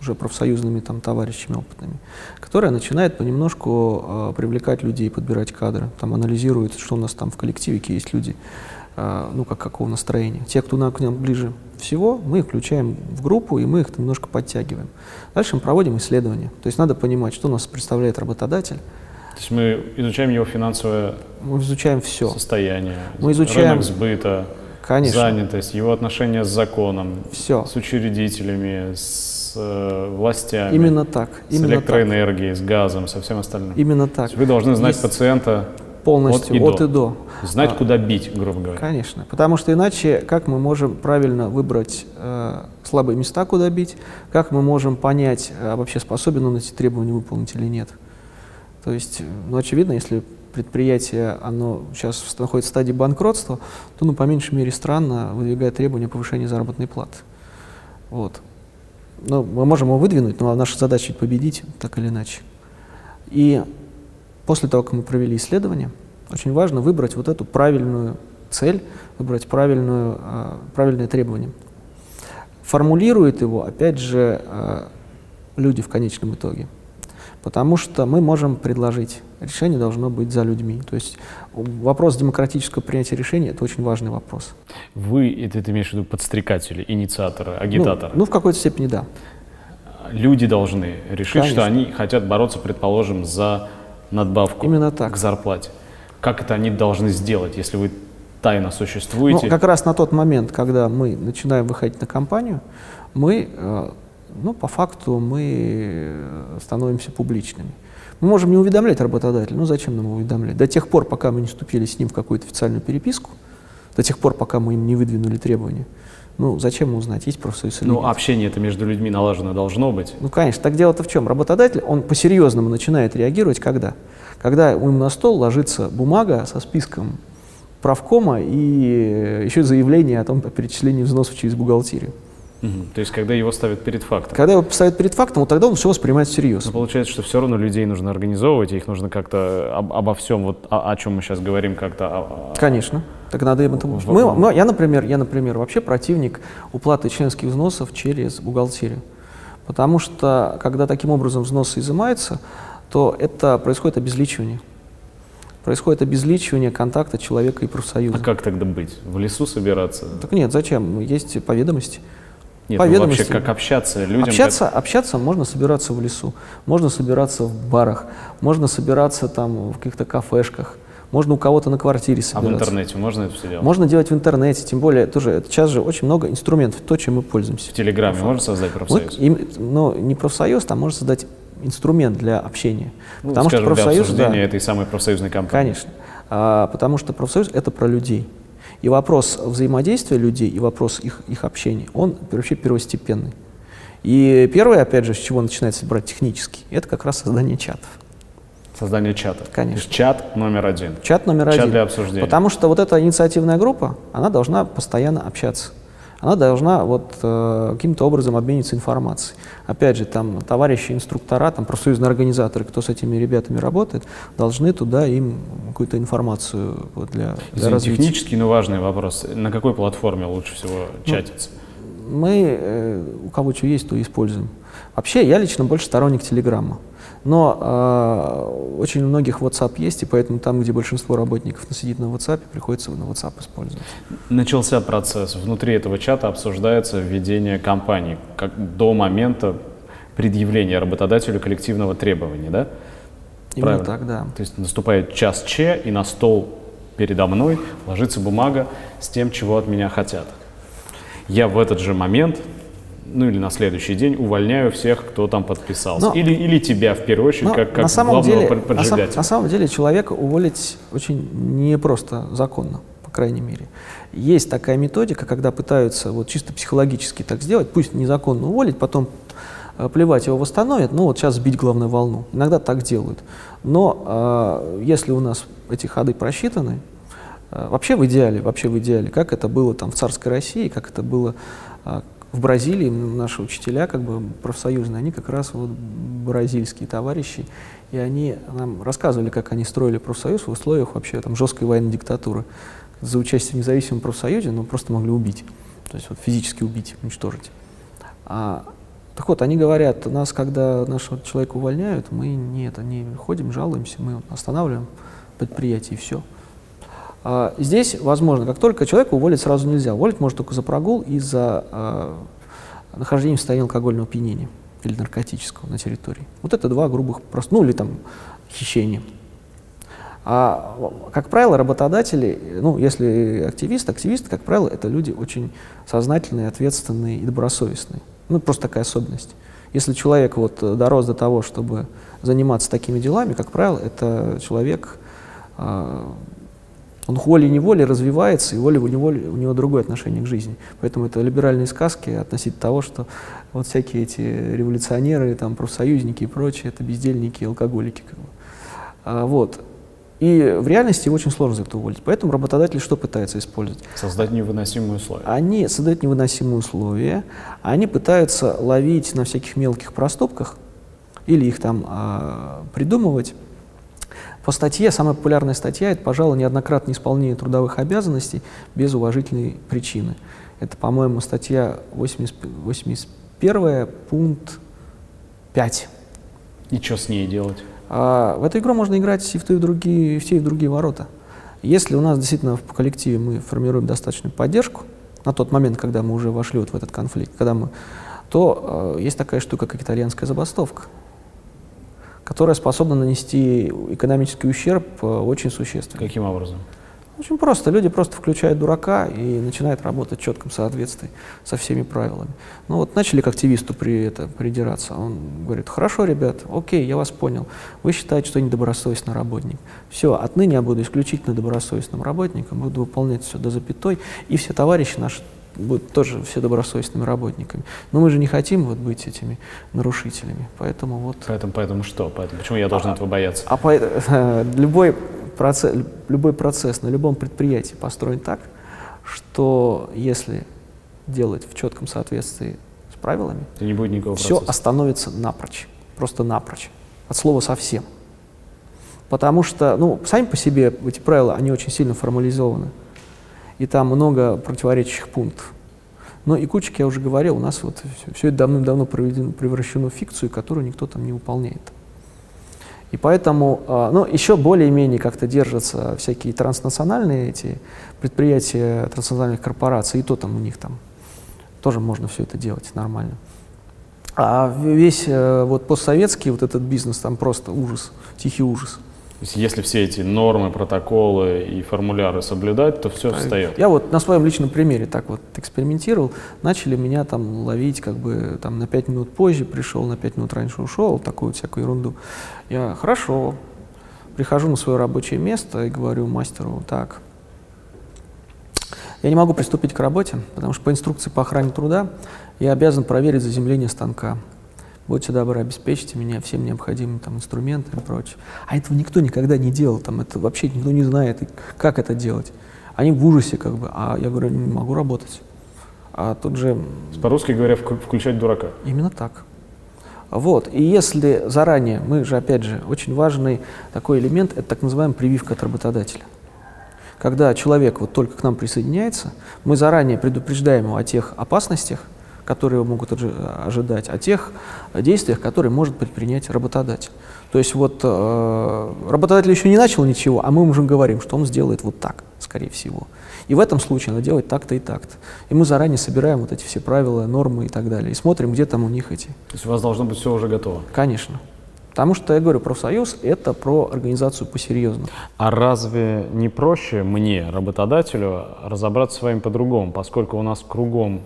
уже профсоюзными там, товарищами опытными, которая начинает понемножку э, привлекать людей, подбирать кадры, там анализирует, что у нас там в коллективе есть люди, э, ну, как какого настроения. Те, кто нам, к нам ближе всего, мы их включаем в группу, и мы их немножко подтягиваем. Дальше мы проводим исследования. То есть надо понимать, что у нас представляет работодатель. То есть мы изучаем его финансовое мы изучаем все. состояние, мы изучаем... рынок сбыта, Конечно. занятость, его отношения с законом, все. с учредителями, с э, властями, именно так, с электроэнергией, так. с газом, со всем остальным. Именно так. Вы должны знать Есть пациента полностью от и, от до. и до. Знать, а, куда бить, грубо говоря. Конечно, потому что иначе как мы можем правильно выбрать э, слабые места, куда бить, как мы можем понять, а вообще способен он эти требования выполнить или нет. То есть, ну, очевидно, если предприятие, оно сейчас находится в стадии банкротства, то, ну, по меньшей мере, странно выдвигает требования повышения заработной платы. Вот. Ну, мы можем его выдвинуть, но наша задача победить, так или иначе. И после того, как мы провели исследование, очень важно выбрать вот эту правильную цель, выбрать правильную, а, правильное требование. Формулирует его, опять же, а, люди в конечном итоге. Потому что мы можем предложить, решение должно быть за людьми. То есть вопрос демократического принятия решений – это очень важный вопрос. Вы, это ты имеешь в виду подстрекатели, инициаторы, агитаторы? Ну, ну в какой-то степени да. Люди должны решить, Конечно. что они хотят бороться, предположим, за надбавку Именно так. к зарплате. Как это они должны сделать, если вы тайно существуете? Ну, как раз на тот момент, когда мы начинаем выходить на компанию, мы э, ну, по факту мы э, становимся публичными. Мы можем не уведомлять работодателя, ну зачем нам уведомлять? До тех пор, пока мы не вступили с ним в какую-то официальную переписку, до тех пор, пока мы им не выдвинули требования, ну, зачем узнать, есть профсоюз или Ну, общение это между людьми налажено должно быть. Ну, конечно. Так дело-то в чем? Работодатель, он по-серьезному начинает реагировать когда? Когда ему на стол ложится бумага со списком правкома и э, еще заявление о том, о перечислении взносов через бухгалтерию. Угу. То есть, когда его ставят перед фактом. Когда его ставят перед фактом, вот тогда он все воспринимает всерьез. Но получается, что все равно людей нужно организовывать, и их нужно как-то об, обо всем, вот о, о чем мы сейчас говорим, как-то. Конечно. Так надо им это. Мы, мы, я, например, я, например, вообще противник уплаты членских взносов через бухгалтерию. Потому что, когда таким образом взносы изымаются, то это происходит обезличивание. Происходит обезличивание контакта человека и профсоюза. А как тогда быть? В лесу собираться? Так нет, зачем? Есть по Нет, ну вообще как общаться людям? Общаться, как... общаться можно собираться в лесу, можно собираться в барах, можно собираться там в каких-то кафешках, можно у кого-то на квартире собираться. А в интернете можно это все делать? Можно делать в интернете, тем более тоже сейчас же очень много инструментов, то, чем мы пользуемся. В Телеграме можно создать профсоюз? Вот, им, ну, не профсоюз, там можно создать инструмент для общения. Ну, потому скажем, что профсоюз, для обсуждения да, этой самой профсоюзной кампании. Конечно. А, потому что профсоюз — это про людей. И вопрос взаимодействия людей, и вопрос их, их общения, он вообще первостепенный. И первое, опять же, с чего начинается брать технически, это как раз создание чатов. Создание чатов. Конечно. То есть чат номер один. Чат номер чат один. Чат для обсуждения. Потому что вот эта инициативная группа, она должна постоянно общаться она должна вот э, каким-то образом обмениться информацией. Опять же, там товарищи инструктора, там профсоюзные организаторы, кто с этими ребятами работает, должны туда им какую-то информацию вот, для, для развития. Технический, но важный вопрос. На какой платформе лучше всего ну, чатиться? Мы, э, у кого что есть, то используем. Вообще, я лично больше сторонник Телеграма. Но э, очень у многих WhatsApp есть, и поэтому там, где большинство работников сидит на WhatsApp, приходится на WhatsApp использовать. Начался процесс. Внутри этого чата обсуждается введение компании как до момента предъявления работодателю коллективного требования, да? Именно Правильно? так, да. То есть наступает час Че, и на стол передо мной ложится бумага с тем, чего от меня хотят. Я в этот же момент ну или на следующий день увольняю всех, кто там подписался. Но, или, или тебя в первую очередь, как, как на самом главного деле, поджигателя. На, на самом деле человека уволить очень непросто законно, по крайней мере. Есть такая методика, когда пытаются вот чисто психологически так сделать, пусть незаконно уволить, потом э, плевать его восстановят, ну вот сейчас сбить главную волну. Иногда так делают. Но э, если у нас эти ходы просчитаны, э, вообще в идеале, вообще в идеале, как это было там в царской России, как это было э, в Бразилии наши учителя, как бы профсоюзные, они как раз вот бразильские товарищи, и они нам рассказывали, как они строили профсоюз в условиях вообще там жесткой военной диктатуры. За участие в независимом профсоюзе, ну, просто могли убить, то есть вот физически убить, уничтожить. А, так вот, они говорят, нас, когда нашего человека увольняют, мы нет, они ходим, жалуемся, мы останавливаем предприятие и все. А, здесь, возможно, как только человека уволить сразу нельзя. Уволить может только за прогул и за а, нахождение в состоянии алкогольного опьянения или наркотического на территории. Вот это два грубых, просто, ну или там хищение. А, как правило, работодатели, ну, если активист, активисты, как правило, это люди очень сознательные, ответственные и добросовестные. Ну, просто такая особенность. Если человек вот дорос до того, чтобы заниматься такими делами, как правило, это человек, а, он волей-неволей развивается, и волей-неволей у него другое отношение к жизни. Поэтому это либеральные сказки относительно того, что вот всякие эти революционеры, там, профсоюзники и прочее, это бездельники, алкоголики. Как бы. а, вот. И в реальности его очень сложно за это уволить. Поэтому работодатели что пытаются использовать? Создать невыносимые условия. Они создают невыносимые условия, они пытаются ловить на всяких мелких проступках или их там а, придумывать. По статье, самая популярная статья, это, пожалуй, неоднократное исполнение трудовых обязанностей без уважительной причины. Это, по-моему, статья 80, 81, пункт 5. И что с ней делать? А, в эту игру можно играть и в, и в другие, и в те, и в другие ворота. Если у нас действительно в коллективе мы формируем достаточную поддержку, на тот момент, когда мы уже вошли вот в этот конфликт, когда мы, то э, есть такая штука, как итальянская забастовка, которая способна нанести экономический ущерб э, очень существенный. Каким образом? Очень просто. Люди просто включают дурака и начинают работать в четком соответствии со всеми правилами. Ну вот начали к активисту при это, придираться. Он говорит, хорошо, ребят, окей, я вас понял. Вы считаете, что я недобросовестный работник. Все, отныне я буду исключительно добросовестным работником, буду выполнять все до запятой, и все товарищи наши будут тоже все добросовестными работниками. Но мы же не хотим вот быть этими нарушителями, поэтому вот... Поэтому, поэтому что? Поэтому, почему я должен а, этого бояться? А по, любой процесс, любой процесс на любом предприятии построен так, что если делать в четком соответствии с правилами, не будет никакого все процесса. остановится напрочь, просто напрочь, от слова совсем. Потому что, ну, сами по себе эти правила, они очень сильно формализованы, и там много противоречащих пунктов. Но и кучек, я уже говорил, у нас вот все, все это давным-давно превращено в фикцию, которую никто там не выполняет. И поэтому, а, ну, еще более-менее как-то держатся всякие транснациональные эти предприятия транснациональных корпораций, и то там у них там тоже можно все это делать нормально. А весь э, вот постсоветский вот этот бизнес там просто ужас, тихий ужас. То есть если все эти нормы, протоколы и формуляры соблюдать, то все встает. Я вот на своем личном примере так вот экспериментировал. Начали меня там ловить как бы там на 5 минут позже пришел, на 5 минут раньше ушел, такую вот всякую ерунду. Я хорошо, прихожу на свое рабочее место и говорю мастеру, так, я не могу приступить к работе, потому что по инструкции по охране труда я обязан проверить заземление станка будьте добры, обеспечьте меня всем необходимым там, инструментами и прочее. А этого никто никогда не делал, там, это вообще никто не знает, как это делать. Они в ужасе как бы, а я говорю, не могу работать. А тут же... По-русски говоря, включать дурака. Именно так. Вот. И если заранее, мы же, опять же, очень важный такой элемент, это так называемая прививка от работодателя. Когда человек вот только к нам присоединяется, мы заранее предупреждаем его о тех опасностях, которые могут ожидать, о тех действиях, которые может предпринять работодатель. То есть вот э, работодатель еще не начал ничего, а мы уже говорим, что он сделает вот так, скорее всего. И в этом случае надо делать так-то и так-то. И мы заранее собираем вот эти все правила, нормы и так далее, и смотрим, где там у них эти. То есть у вас должно быть все уже готово? Конечно. Потому что, я говорю, профсоюз — это про организацию по-серьезному. А разве не проще мне, работодателю, разобраться с вами по-другому, поскольку у нас кругом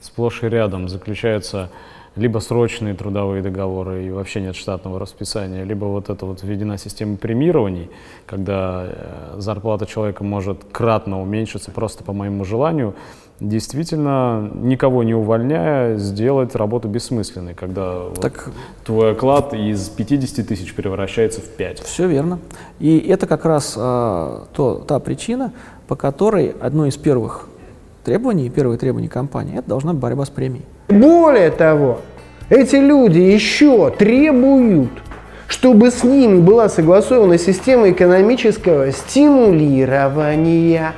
сплошь и рядом заключаются либо срочные трудовые договоры и вообще нет штатного расписания, либо вот это вот введена система премирований, когда э, зарплата человека может кратно уменьшиться просто по моему желанию, действительно, никого не увольняя, сделать работу бессмысленной, когда так, вот твой оклад из 50 тысяч превращается в 5. Все верно. И это как раз а, то, та причина, по которой одно из первых требований, первые требования компании, это должна быть борьба с премией. Более того, эти люди еще требуют, чтобы с ними была согласована система экономического стимулирования,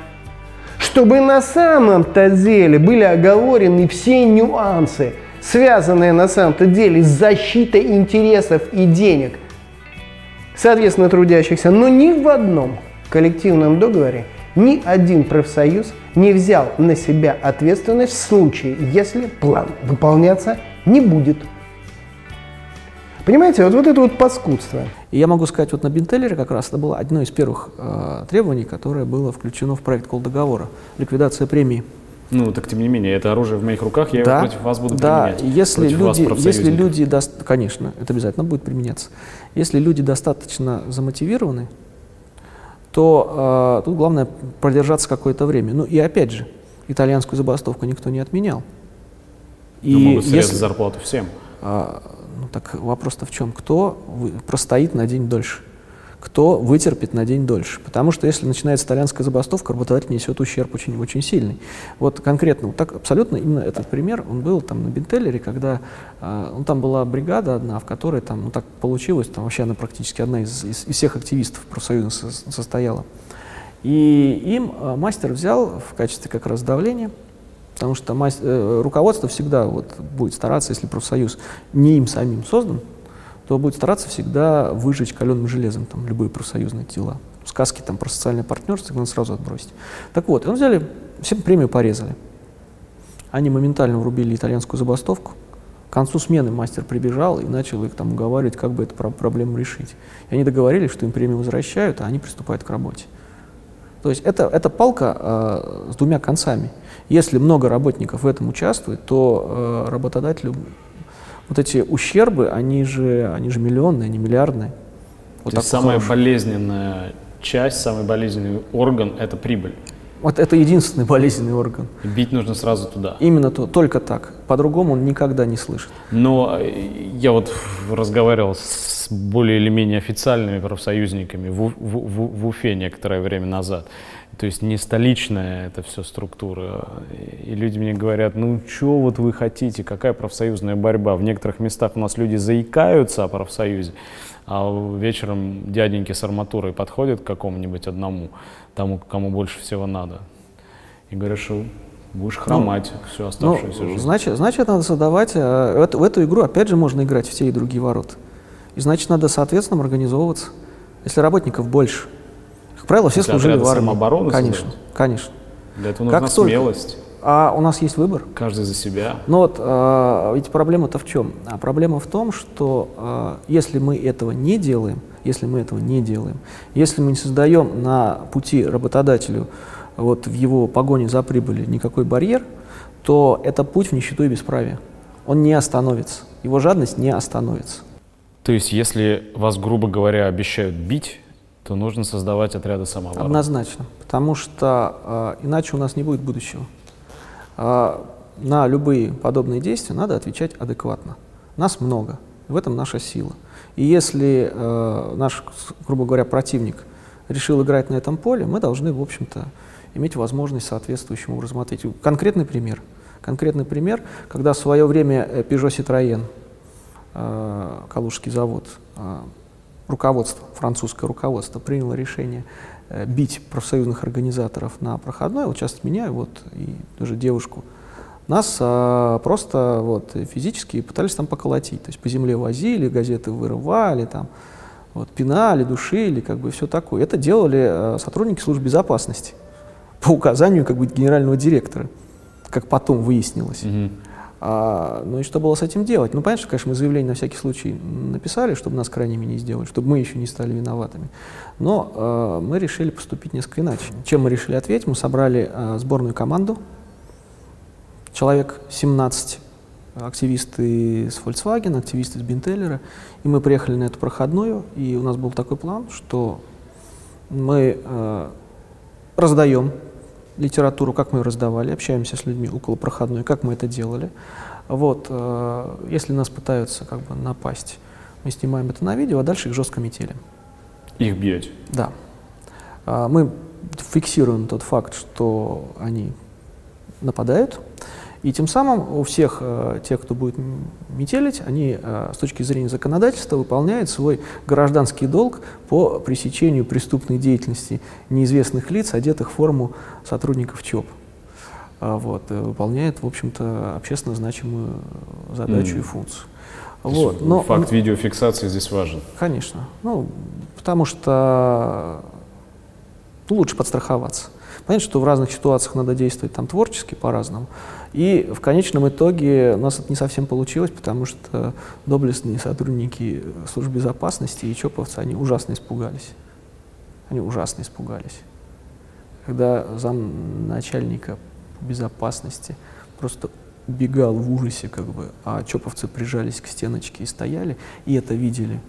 чтобы на самом-то деле были оговорены все нюансы, связанные на самом-то деле с защитой интересов и денег, соответственно, трудящихся, но ни в одном коллективном договоре ни один профсоюз не взял на себя ответственность в случае, если план выполняться не будет. Понимаете, вот, вот это вот паскудство. И я могу сказать, вот на Бинтеллере как раз это было одно из первых э, требований, которое было включено в проект кол договора – ликвидация премии. Ну, так тем не менее, это оружие в моих руках, я да, его против вас буду да, применять. Если люди, если люди, конечно, это обязательно будет применяться. Если люди достаточно замотивированы, то э, тут главное продержаться какое-то время. Ну и опять же, итальянскую забастовку никто не отменял. И Но могут срезать если, зарплату всем. Э, ну так вопрос-то в чем? Кто простоит на день дольше? Кто вытерпит на день дольше. Потому что если начинается итальянская забастовка, работодатель несет ущерб очень, очень сильный. Вот конкретно, вот так абсолютно именно этот пример, он был там на Бентеллере, когда э, ну, там была бригада одна, в которой там, ну так получилось, там вообще она практически одна из, из, из всех активистов профсоюза со, состояла. И им э, мастер взял в качестве как раз давления, потому что мастер, э, руководство всегда вот, будет стараться, если профсоюз не им самим создан, то будет стараться всегда выжечь каленым железом там, любые профсоюзные дела. Сказки там про социальное партнерство надо сразу отбросить. Так вот, он взяли, всем премию порезали. Они моментально врубили итальянскую забастовку. К концу смены мастер прибежал и начал их там уговаривать, как бы эту проблему решить. И они договорились, что им премию возвращают, а они приступают к работе. То есть это, это палка э, с двумя концами. Если много работников в этом участвует, то э, работодателю вот эти ущербы, они же, они же миллионные, они миллиардные. Вот То есть самая хороший. болезненная часть, самый болезненный орган – это прибыль. Вот это единственный болезненный орган. Бить нужно сразу туда. Именно то, только так. По-другому он никогда не слышит. Но э, я вот разговаривал с более или менее официальными профсоюзниками в, в, в, в Уфе некоторое время назад. То есть не столичная это все структура. И люди мне говорят, ну что вот вы хотите, какая профсоюзная борьба? В некоторых местах у нас люди заикаются о профсоюзе, а вечером дяденьки с арматурой подходят к какому-нибудь одному, тому, кому больше всего надо. И говорят, что будешь ну, хромать ну, всю оставшуюся ну, жизнь. Значит, значит, надо создавать, э, в, эту, игру опять же можно играть в те и другие ворота. И значит, надо соответственно организовываться. Если работников больше, как правило, все служили в армии. Конечно, создать? конечно. Для этого нужна как смелость. А у нас есть выбор. Каждый за себя. Но вот а, ведь проблема-то в чем? А проблема в том, что а, если мы этого не делаем, если мы этого не делаем, если мы не создаем на пути работодателю вот в его погоне за прибылью никакой барьер, то это путь в нищету и бесправие. Он не остановится, его жадность не остановится. То есть, если вас, грубо говоря, обещают бить, то нужно создавать отряды самообороны. Однозначно, потому что э, иначе у нас не будет будущего. Э, на любые подобные действия надо отвечать адекватно. Нас много, в этом наша сила. И если э, наш, грубо говоря, противник решил играть на этом поле, мы должны, в общем-то, иметь возможность соответствующим образом ответить. Конкретный пример. Конкретный пример, когда в свое время Peugeot Citroën, э, Калужский завод, э, руководство, французское руководство приняло решение э, бить профсоюзных организаторов на проходной, вот сейчас меня вот и тоже девушку, нас а, просто вот физически пытались там поколотить, то есть по земле возили, газеты вырывали, там, вот, пинали, душили, как бы все такое. Это делали а, сотрудники службы безопасности по указанию как бы генерального директора, как потом выяснилось. Mm-hmm. А, ну и что было с этим делать? Ну, понятно, что, конечно, мы заявление на всякий случай написали, чтобы нас крайними не сделали, чтобы мы еще не стали виноватыми. Но а, мы решили поступить несколько иначе. Чем мы решили ответить? Мы собрали а, сборную команду, человек 17, активисты с Volkswagen, активисты с Бинтеллера, и мы приехали на эту проходную, и у нас был такой план, что мы э, раздаем литературу, как мы ее раздавали, общаемся с людьми около проходной, как мы это делали. Вот, э, если нас пытаются как бы напасть, мы снимаем это на видео, а дальше их жестко метелим. Их бьете? Да. Э, мы фиксируем тот факт, что они нападают, и тем самым у всех э, тех, кто будет метелить, они э, с точки зрения законодательства выполняют свой гражданский долг по пресечению преступной деятельности неизвестных лиц, одетых в форму сотрудников ЧОП. А, вот, э, выполняет, в общем-то, общественно значимую задачу mm. и функцию. Вот. Но, факт видеофиксации здесь важен. Конечно. Ну, потому что ну, лучше подстраховаться. Понятно, что в разных ситуациях надо действовать там творчески по-разному. И в конечном итоге у нас это не совсем получилось, потому что доблестные сотрудники службы безопасности и ЧОПовцы, они ужасно испугались. Они ужасно испугались. Когда зам начальника безопасности просто убегал в ужасе, как бы, а ЧОПовцы прижались к стеночке и стояли, и это видели.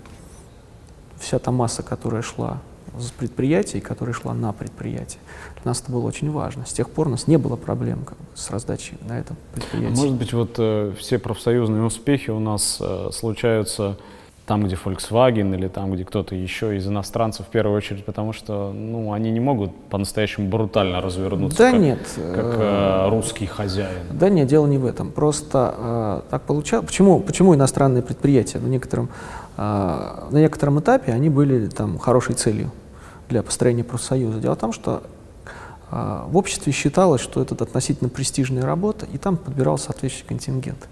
Вся та масса, которая шла с предприятий, которая шла на предприятие. Для нас это было очень важно. С тех пор у нас не было проблем как бы, с раздачей на этом предприятии. Может быть, вот э, все профсоюзные успехи у нас э, случаются там, где Volkswagen или там, где кто-то еще из иностранцев в первую очередь, потому что ну, они не могут по-настоящему брутально развернуться, Да как, нет. как э, русский хозяин. Да нет, дело не в этом. Просто э, так получалось. Почему, почему иностранные предприятия на некотором, э, на некотором этапе они были там хорошей целью для построения профсоюза? Дело в том, что э, в обществе считалось, что это относительно престижная работа, и там подбирался соответствующий контингент.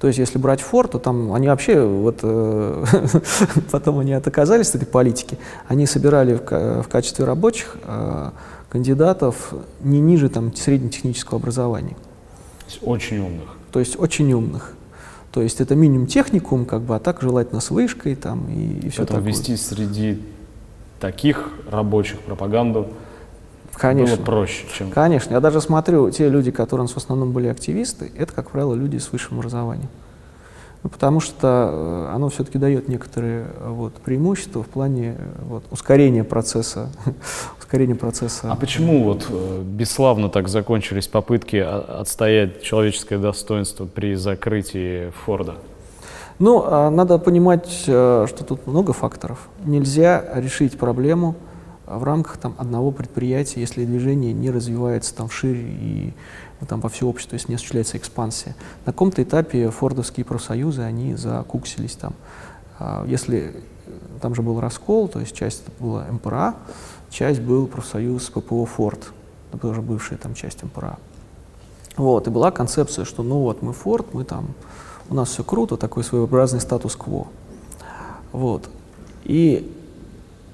То есть, если брать Форд, то там они вообще, вот э, потом они оказались, этой политики, они собирали в, в качестве рабочих э, кандидатов не ниже там среднетехнического образования. Очень умных. То есть очень умных. То есть это минимум техникум, как бы, а так желательно с вышкой там и, и все Поэтому такое. вести среди таких рабочих пропаганду Конечно. было проще, чем... Конечно. Я даже смотрю, те люди, которые у нас в основном были активисты, это, как правило, люди с высшим образованием. Ну, потому что э, оно все-таки дает некоторые э, вот, преимущества в плане э, вот, ускорения процесса. ускорения процесса. А почему вот бесславно так закончились попытки отстоять человеческое достоинство при закрытии Форда? Ну, а, надо понимать, э, что тут много факторов. Нельзя решить проблему а, в рамках там, одного предприятия, если движение не развивается там вширь и ну, там, во все общество, если не осуществляется экспансия. На каком-то этапе фордовские профсоюзы, они закуксились там. А, Если э, там же был раскол, то есть часть была МПРА, часть был профсоюз ППО «Форд», это тоже бывшая там часть МПРА. Вот, и была концепция, что ну вот мы Форд, мы там, у нас все круто, такой своеобразный статус-кво. Вот. И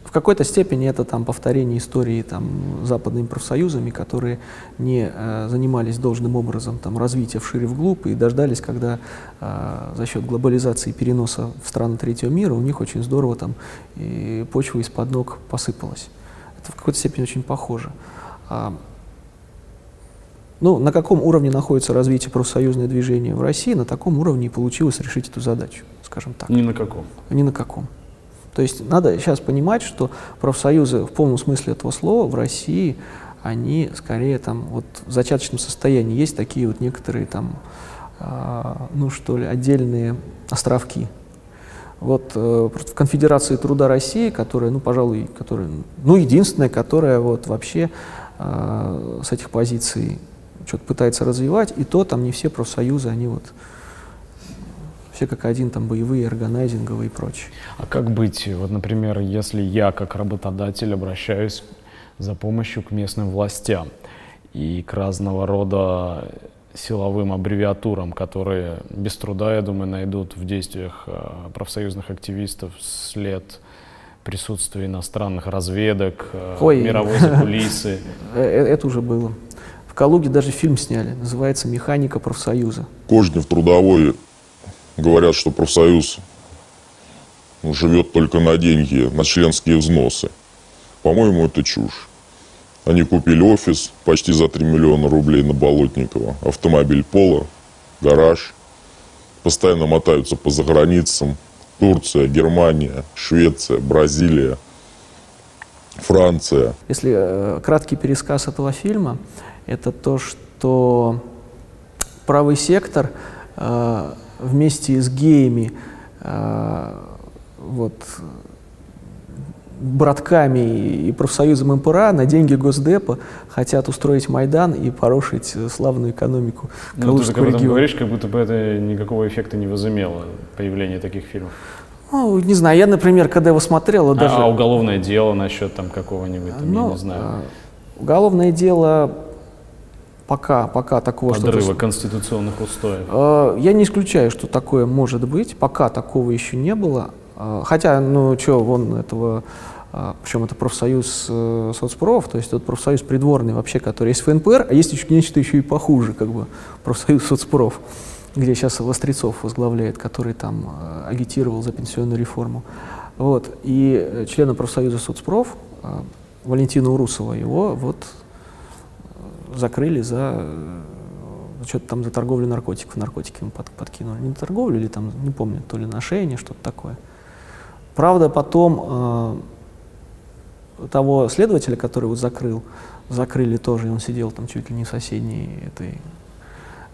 в какой-то степени это там повторение истории там западными профсоюзами, которые не э, занимались должным образом там развития вширь и вглубь и дождались, когда э, за счет глобализации и переноса в страны третьего мира у них очень здорово там и почва из-под ног посыпалась. Это в какой-то степени очень похоже. Ну, на каком уровне находится развитие профсоюзное движение в России, на таком уровне и получилось решить эту задачу, скажем так. Ни на каком. Ни на каком. То есть надо сейчас понимать, что профсоюзы в полном смысле этого слова в России, они скорее там вот в зачаточном состоянии. Есть такие вот некоторые там, а, ну что ли, отдельные островки. Вот э, в Конфедерации труда России, которая, ну, пожалуй, которая, ну, единственная, которая вот вообще а, с этих позиций что-то пытается развивать, и то там не все профсоюзы, они вот все как один, там боевые, органайзинговые и прочее. А как быть, вот, например, если я как работодатель обращаюсь за помощью к местным властям и к разного рода силовым аббревиатурам, которые без труда, я думаю, найдут в действиях э, профсоюзных активистов след присутствия иностранных разведок, э, Ой. мировой закулисы. Э, Это уже было. В Калуге даже фильм сняли, называется «Механика профсоюза». Кожнев трудовой говорят, что профсоюз живет только на деньги, на членские взносы. По-моему, это чушь. Они купили офис почти за 3 миллиона рублей на Болотникова, автомобиль Пола, гараж. Постоянно мотаются по заграницам. Турция, Германия, Швеция, Бразилия, Франция. Если э, краткий пересказ этого фильма, это то, что правый сектор э, вместе с геями, э, вот, братками и профсоюзом МПРА на деньги Госдепа хотят устроить Майдан и порушить славную экономику Ну, ты Калужского об этом региона. говоришь, как будто бы это никакого эффекта не возымело, появление таких фильмов. Ну, не знаю, я, например, когда его смотрел, вот даже... А, уголовное дело насчет там какого-нибудь, там, я Ну, не знаю, э, уголовное дело пока, пока такого подрыва конституционных устоев. Э, Я не исключаю, что такое может быть. Пока такого еще не было. Э, Хотя, ну что, вон этого, э, причем это профсоюз э, соцпроф, то есть это профсоюз придворный вообще, который есть в НПР, а есть еще нечто еще и похуже, как бы профсоюз соцпроф, где сейчас Вострецов возглавляет, который там э, агитировал за пенсионную реформу. Вот. И э, члена профсоюза соцпроф э, Валентина Урусова его вот э, закрыли за э, что-то там за торговлю наркотиков, наркотики ему под- подкинули. Не торговлю или там, не помню, то ли ношение, что-то такое. Правда, потом э, того следователя, который вот закрыл, закрыли тоже, и он сидел там чуть ли не в соседней этой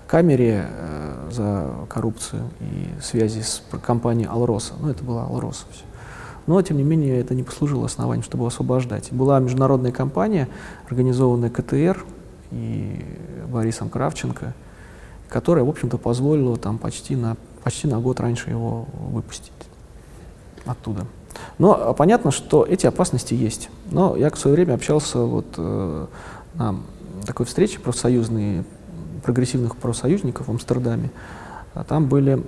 камере, э, за коррупцию и связи с компанией «Алроса». Ну, это была «Алроса» все. Но, тем не менее, это не послужило основанием, чтобы освобождать. Была международная компания, организованная КТР и Борисом Кравченко, которая, в общем-то, позволила там почти на, почти на год раньше его выпустить оттуда. Но а, понятно, что эти опасности есть. Но я в свое время общался вот, э, на такой встрече профсоюзной, прогрессивных профсоюзников в Амстердаме. А там были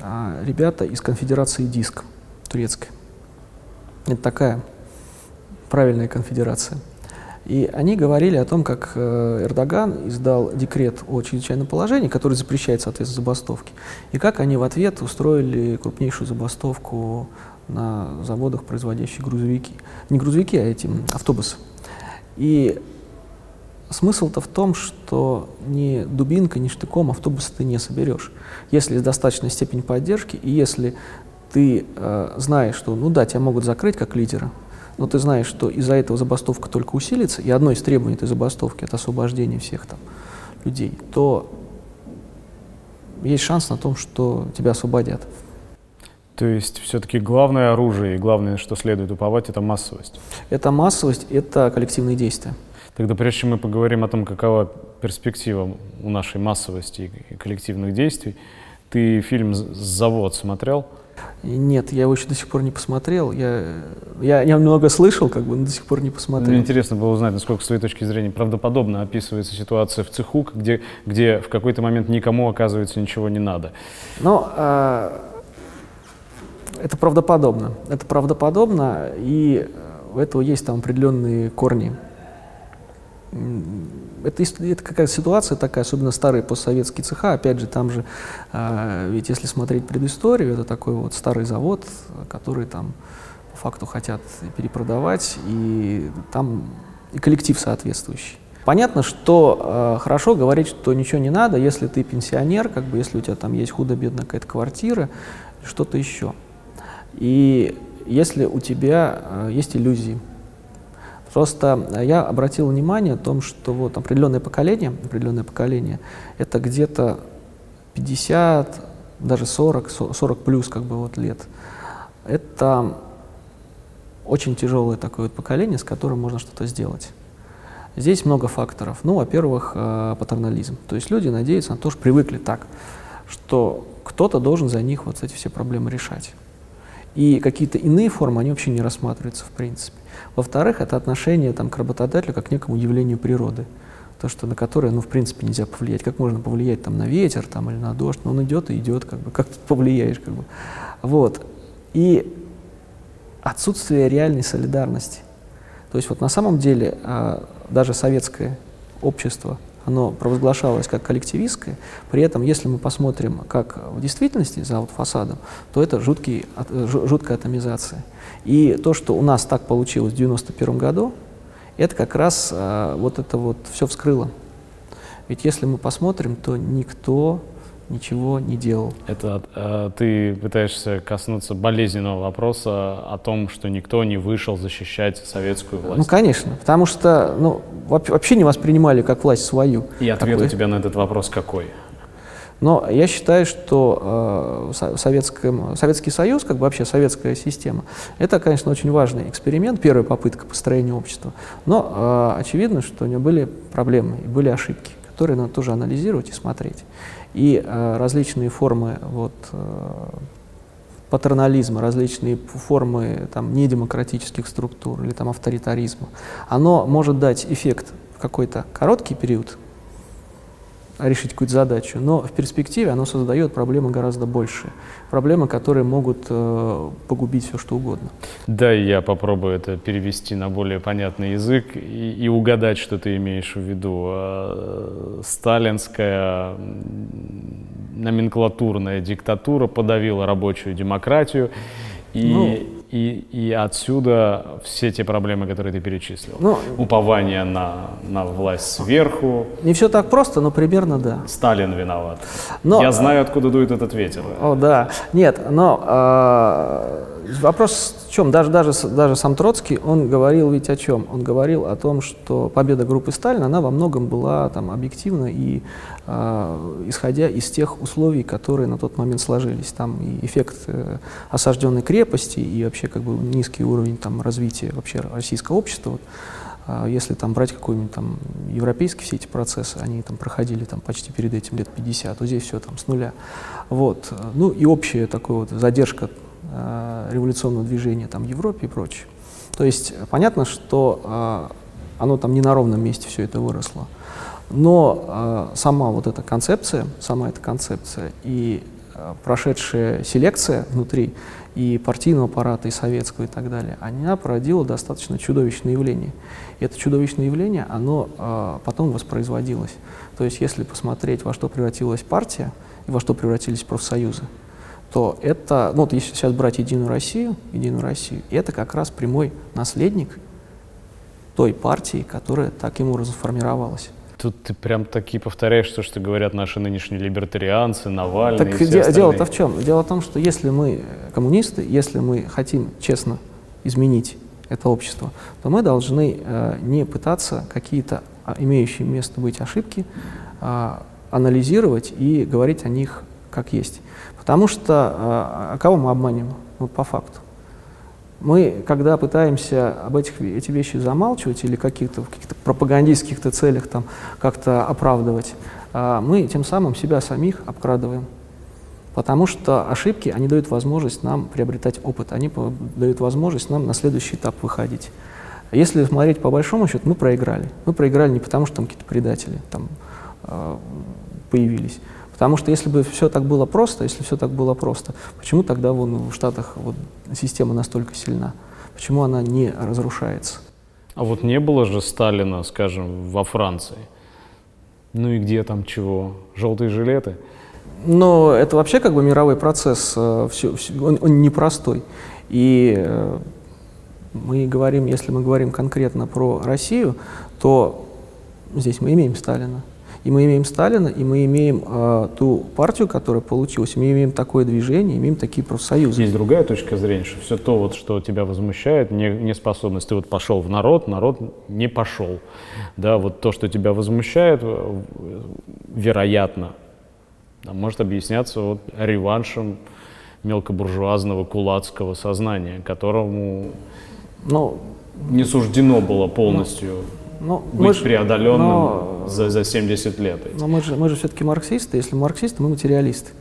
а, ребята из конфедерации ДИСК турецкой. Это такая правильная конфедерация. И они говорили о том, как э, Эрдоган издал декрет о чрезвычайном положении, который запрещает, соответственно, забастовки, и как они в ответ устроили крупнейшую забастовку на заводах, производящих грузовики. Не грузовики, а эти автобусы. И смысл-то в том, что ни дубинкой, ни штыком автобус ты не соберешь. Если достаточная степень поддержки, и если ты э, знаешь, что, ну да, тебя могут закрыть как лидера, но ты знаешь, что из-за этого забастовка только усилится, и одно из требований этой забастовки — это освобождение всех там людей, то есть шанс на том, что тебя освободят. То есть все-таки главное оружие и главное, что следует уповать, это массовость? Это массовость, это коллективные действия. Тогда прежде чем мы поговорим о том, какова перспектива у нашей массовости и коллективных действий, ты фильм «Завод» смотрел? Нет, я его еще до сих пор не посмотрел. Я, я, я много слышал, как бы, но до сих пор не посмотрел. Мне интересно было узнать, насколько с твоей точки зрения правдоподобно описывается ситуация в цеху, где, где в какой-то момент никому, оказывается, ничего не надо. Ну, а, это правдоподобно. Это правдоподобно, и у этого есть там определенные корни это, это какая ситуация такая, особенно старые постсоветские цеха, опять же, там же, э, ведь если смотреть предысторию, это такой вот старый завод, который там по факту хотят перепродавать, и там и коллектив соответствующий. Понятно, что э, хорошо говорить, что ничего не надо, если ты пенсионер, как бы, если у тебя там есть худо-бедно какая-то квартира, что-то еще. И если у тебя э, есть иллюзии, Просто я обратил внимание о том, что вот определенное поколение, определенное поколение, это где-то 50, даже 40, 40 плюс как бы вот лет. Это очень тяжелое такое вот поколение, с которым можно что-то сделать. Здесь много факторов. Ну, во-первых, э, патернализм. То есть люди надеются на то, что привыкли так, что кто-то должен за них вот эти все проблемы решать. И какие-то иные формы, они вообще не рассматриваются в принципе. Во-вторых, это отношение там, к работодателю как к некому явлению природы, то, что, на которое, ну, в принципе, нельзя повлиять. Как можно повлиять там, на ветер там, или на дождь? Но он идет и идет, как бы, как ты повлияешь? Как бы. Вот. И отсутствие реальной солидарности. То есть вот на самом деле а, даже советское общество – оно провозглашалось как коллективистское, при этом, если мы посмотрим, как в действительности за вот фасадом, то это жуткий, жуткая атомизация. И то, что у нас так получилось в 1991 году, это как раз а, вот это вот все вскрыло. Ведь если мы посмотрим, то никто ничего не делал. Это э, ты пытаешься коснуться болезненного вопроса о том, что никто не вышел защищать советскую власть. Ну, конечно, потому что ну, вообще не воспринимали как власть свою. И ответ такой. у тебя на этот вопрос какой? Но я считаю, что э, Советском, Советский Союз, как бы вообще советская система, это, конечно, очень важный эксперимент, первая попытка построения общества. Но э, очевидно, что у него были проблемы и были ошибки, которые надо тоже анализировать и смотреть и э, различные формы вот, э, патернализма, различные формы там, недемократических структур или там, авторитаризма, оно может дать эффект в какой-то короткий период, решить какую-то задачу, но в перспективе оно создает проблемы гораздо большие. Проблемы, которые могут э, погубить все, что угодно. Да, я попробую это перевести на более понятный язык и, и угадать, что ты имеешь в виду. Э, сталинская номенклатурная диктатура подавила рабочую демократию. И, ну, и, и отсюда все те проблемы, которые ты перечислил. Ну, Упование на, на власть сверху. Не все так просто, но примерно да. Сталин виноват. Но, Я знаю, откуда дует этот ветер. О, да. Нет, но э, вопрос в чем? Даже, даже, даже сам Троцкий, он говорил ведь о чем? Он говорил о том, что победа группы Сталина, она во многом была там, объективна и э, исходя из тех условий, которые на тот момент сложились. Там и эффект э, осажденной крепости, и вообще как бы низкий уровень там, развития вообще российского общества. А если там брать какой-нибудь там европейский все эти процессы, они там проходили там почти перед этим лет 50, то здесь все там с нуля. Вот. Ну и общая такая вот задержка э, революционного движения там в Европе и прочее. То есть понятно, что э, оно там не на ровном месте все это выросло. Но э, сама вот эта концепция, сама эта концепция и э, прошедшая селекция внутри и партийного аппарата, и советского, и так далее, она породила достаточно чудовищное явление. И это чудовищное явление, оно э, потом воспроизводилось. То есть если посмотреть, во что превратилась партия, и во что превратились профсоюзы, то это, ну вот если сейчас брать Единую Россию, Единую Россию, это как раз прямой наследник той партии, которая таким образом формировалась. Тут ты прям таки повторяешь то, что говорят наши нынешние либертарианцы, Навальный так и все де- дело-то в чем? Дело в том, что если мы коммунисты, если мы хотим честно изменить это общество, то мы должны э, не пытаться какие-то а, имеющие место быть ошибки э, анализировать и говорить о них как есть. Потому что э, кого мы обманем? Вот по факту. Мы, когда пытаемся об этих эти вещи замалчивать или каких-то в каких-то пропагандистских целях там как-то оправдывать, э, мы тем самым себя самих обкрадываем. Потому что ошибки, они дают возможность нам приобретать опыт, они дают возможность нам на следующий этап выходить. Если смотреть по большому счету, мы проиграли. Мы проиграли не потому, что там какие-то предатели там, э, появились. Потому что если бы все так было просто, если все так было просто, почему тогда вон в Штатах вот, система настолько сильна? Почему она не разрушается? А вот не было же Сталина, скажем, во Франции. Ну и где там чего? Желтые жилеты? Но это вообще как бы мировой процесс, э, все, все, он, он непростой. И э, мы говорим, если мы говорим конкретно про Россию, то здесь мы имеем Сталина. И мы имеем Сталина, и мы имеем э, ту партию, которая получилась, мы имеем такое движение, имеем такие профсоюзы. Есть другая точка зрения, что все то, вот, что тебя возмущает, не, неспособность, ты вот пошел в народ, народ не пошел. Да, вот то, что тебя возмущает, э, вероятно, может объясняться вот реваншем мелкобуржуазного кулацкого сознания, которому ну, не суждено было полностью ну, быть мы преодоленным но, за, за 70 лет. Но мы же, мы же все-таки марксисты. Если марксисты, мы материалисты.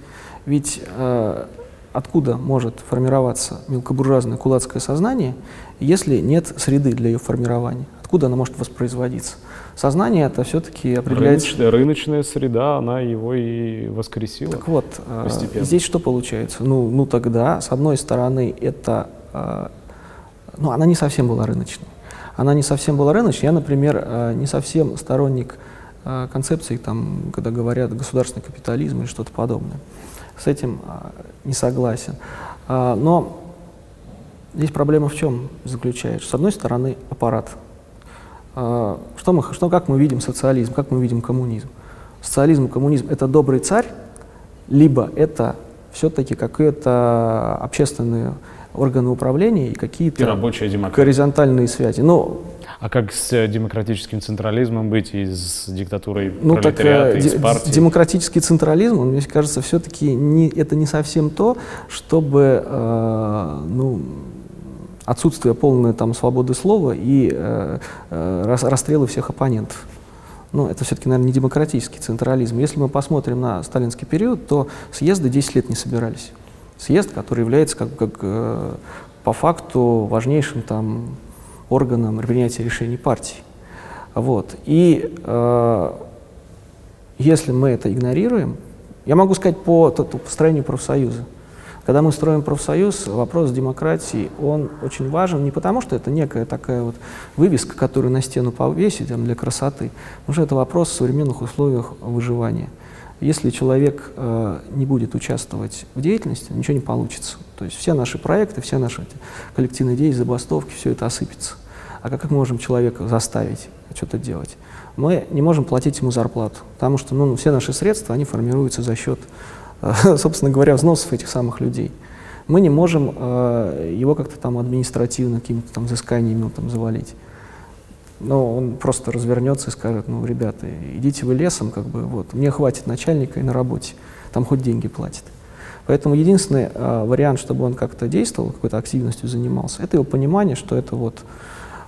Ведь э, откуда может формироваться мелкобуржуазное кулацкое сознание, если нет среды для ее формирования? Откуда оно может воспроизводиться? Сознание это все-таки определяется... Рыночная, рыночная среда, она его и воскресила. Так вот, э, постепенно. здесь что получается? Ну, ну тогда, с одной стороны, это... Э, ну, она не совсем была рыночной. Она не совсем была рыночной. Я, например, э, не совсем сторонник концепции, там, когда говорят государственный капитализм или что-то подобное. С этим не согласен. Но здесь проблема в чем заключается? С одной стороны, аппарат а, что мы, что, как мы видим социализм, как мы видим коммунизм? Социализм и коммунизм — это добрый царь, либо это все-таки какие-то общественные органы управления и какие-то горизонтальные связи. Ну, а как с э, демократическим централизмом быть и с диктатурой ну, пролетариата, так, и с партией? Демократический централизм, он, мне кажется, все-таки не, это не совсем то, чтобы э, ну, отсутствие полной там, свободы слова и э, э, расстрелы всех оппонентов. Ну, это все-таки, наверное, не демократический централизм. Если мы посмотрим на сталинский период, то съезды 10 лет не собирались. Съезд, который является как, как э, по факту важнейшим там, органом принятия решений партии. Вот. И э, если мы это игнорируем, я могу сказать по, по построению профсоюза. Когда мы строим профсоюз, вопрос демократии, он очень важен не потому, что это некая такая вот вывеска, которую на стену повесить там, для красоты, потому что это вопрос в современных условиях выживания. Если человек э, не будет участвовать в деятельности, ничего не получится. То есть все наши проекты, все наши коллективные идеи, забастовки, все это осыпется. А как мы можем человека заставить что-то делать? Мы не можем платить ему зарплату, потому что ну, все наши средства, они формируются за счет собственно говоря, взносов этих самых людей. Мы не можем э, его как-то там административно какими-то там взысканиями там завалить. Но он просто развернется и скажет, ну, ребята, идите вы лесом, как бы, вот, мне хватит начальника и на работе, там хоть деньги платит. Поэтому единственный э, вариант, чтобы он как-то действовал, какой-то активностью занимался, это его понимание, что это вот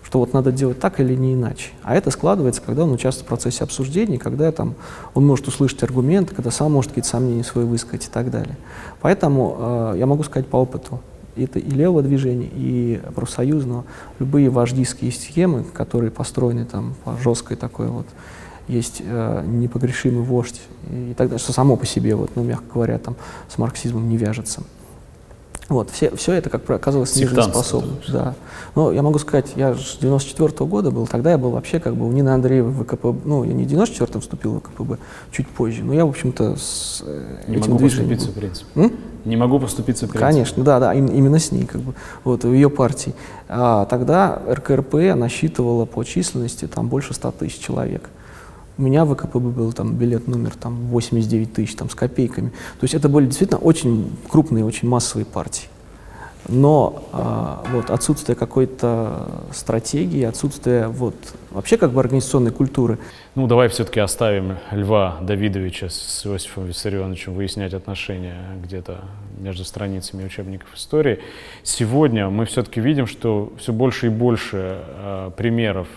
что вот надо делать так или не иначе. А это складывается, когда он участвует в процессе обсуждений, когда там, он может услышать аргументы, когда сам может какие-то сомнения свои высказать и так далее. Поэтому э, я могу сказать по опыту, это и левого движения, и профсоюзного, любые вождистские схемы, которые построены там по жесткой такой вот, есть э, непогрешимый вождь и, и так далее, что само по себе, вот, ну, мягко говоря, там, с марксизмом не вяжется. Вот, все, все это, как оказалось нежизнеспособным. Да. Но я могу сказать, я же 94 -го года был, тогда я был вообще как бы у Нины Андреевой в ВКПБ, ну, я не в 94-м вступил в ВКПБ, чуть позже, но я, в общем-то, с э, не этим могу движением поступиться, в принципе. М? Не могу поступиться, в принципе. Конечно, да, да, именно с ней, как бы, вот, в ее партии. А тогда РКРП насчитывала по численности там больше 100 тысяч человек. У меня в ВКПБ был там билет номер там 89 тысяч там с копейками. То есть это были действительно очень крупные, очень массовые партии. Но а, вот отсутствие какой-то стратегии, отсутствие вот вообще как бы организационной культуры. Ну давай все-таки оставим Льва Давидовича с Иосифом Виссарионовичем выяснять отношения где-то между страницами учебников истории. Сегодня мы все-таки видим, что все больше и больше а, примеров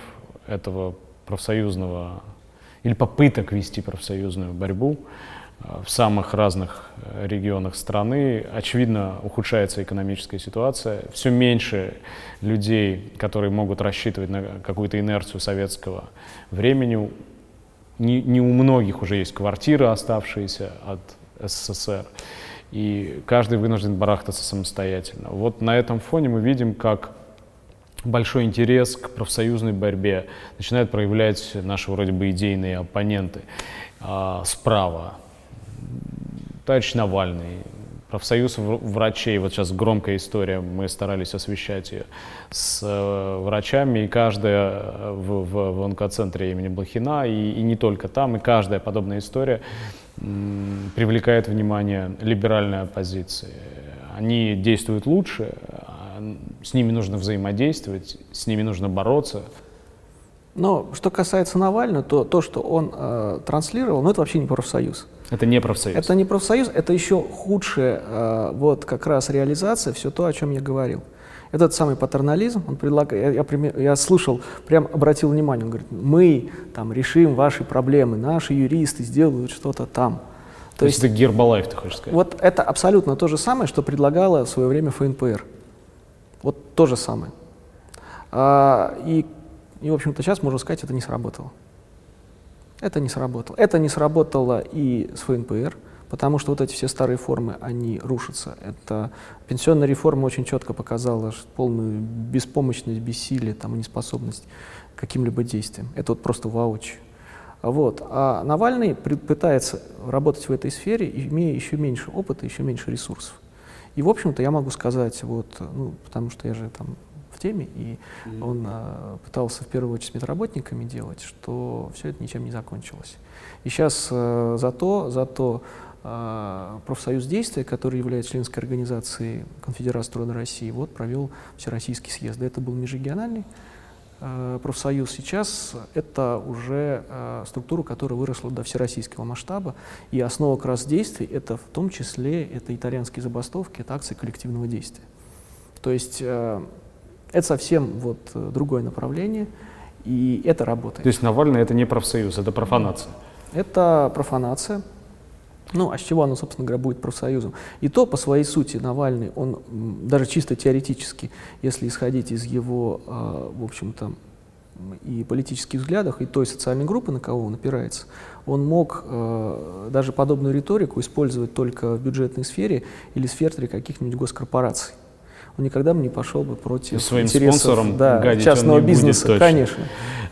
этого профсоюзного или попыток вести профсоюзную борьбу э, в самых разных э, регионах страны. Очевидно, ухудшается экономическая ситуация. Все меньше людей, которые могут рассчитывать на какую-то инерцию советского времени. Не, не у многих уже есть квартиры, оставшиеся от СССР. И каждый вынужден барахтаться самостоятельно. Вот на этом фоне мы видим, как большой интерес к профсоюзной борьбе начинают проявлять наши вроде бы идейные оппоненты а, справа. Товарищ Навальный, профсоюз врачей, вот сейчас громкая история, мы старались освещать ее с э, врачами, и каждая э, в, в, в онкоцентре имени Блохина, и, и не только там, и каждая подобная история привлекает внимание либеральной оппозиции. Они действуют лучше, с ними нужно взаимодействовать, с ними нужно бороться. Но что касается Навального, то то, что он э, транслировал, ну это вообще не профсоюз. Это не профсоюз. Это не профсоюз, это еще худшая э, вот как раз реализация, все то, о чем я говорил. Этот самый патернализм, он предлагает, я, я, я слышал, прям обратил внимание, он говорит, мы там решим ваши проблемы, наши юристы сделают что-то там. То, то есть это Гербалайф, ты хочешь сказать? Вот это абсолютно то же самое, что предлагало в свое время ФНПР. Вот то же самое. А, и, и, в общем-то, сейчас можно сказать, это не сработало. Это не сработало. Это не сработало и с ФНПР, потому что вот эти все старые формы, они рушатся. Это пенсионная реформа очень четко показала полную беспомощность, бессилие, там, неспособность каким-либо действиям. Это вот просто воочию. Вот. А Навальный пытается работать в этой сфере, имея еще меньше опыта, еще меньше ресурсов. И, в общем-то, я могу сказать, вот, ну, потому что я же там в теме, и mm-hmm. он а, пытался в первую очередь с медработниками делать, что все это ничем не закончилось. И сейчас а, зато, зато а, профсоюз действия, который является членской организацией Конфедерации труда России, вот провел всероссийский съезд. Это был межрегиональный Э, профсоюз сейчас это уже э, структура, которая выросла до всероссийского масштаба, и основа как раз действий это в том числе это итальянские забастовки, это акции коллективного действия. То есть э, это совсем вот другое направление, и это работает. То есть Навальный это не профсоюз, это профанация? Это профанация. Ну, а с чего оно, собственно говоря, будет профсоюзом? И то, по своей сути, Навальный, он даже чисто теоретически, если исходить из его, э, в общем-то, и политических взглядах, и той социальной группы, на кого он опирается, он мог э, даже подобную риторику использовать только в бюджетной сфере или сфере каких-нибудь госкорпораций. Он никогда бы не пошел бы против своим интересов спонсором да, частного бизнеса, будет, конечно.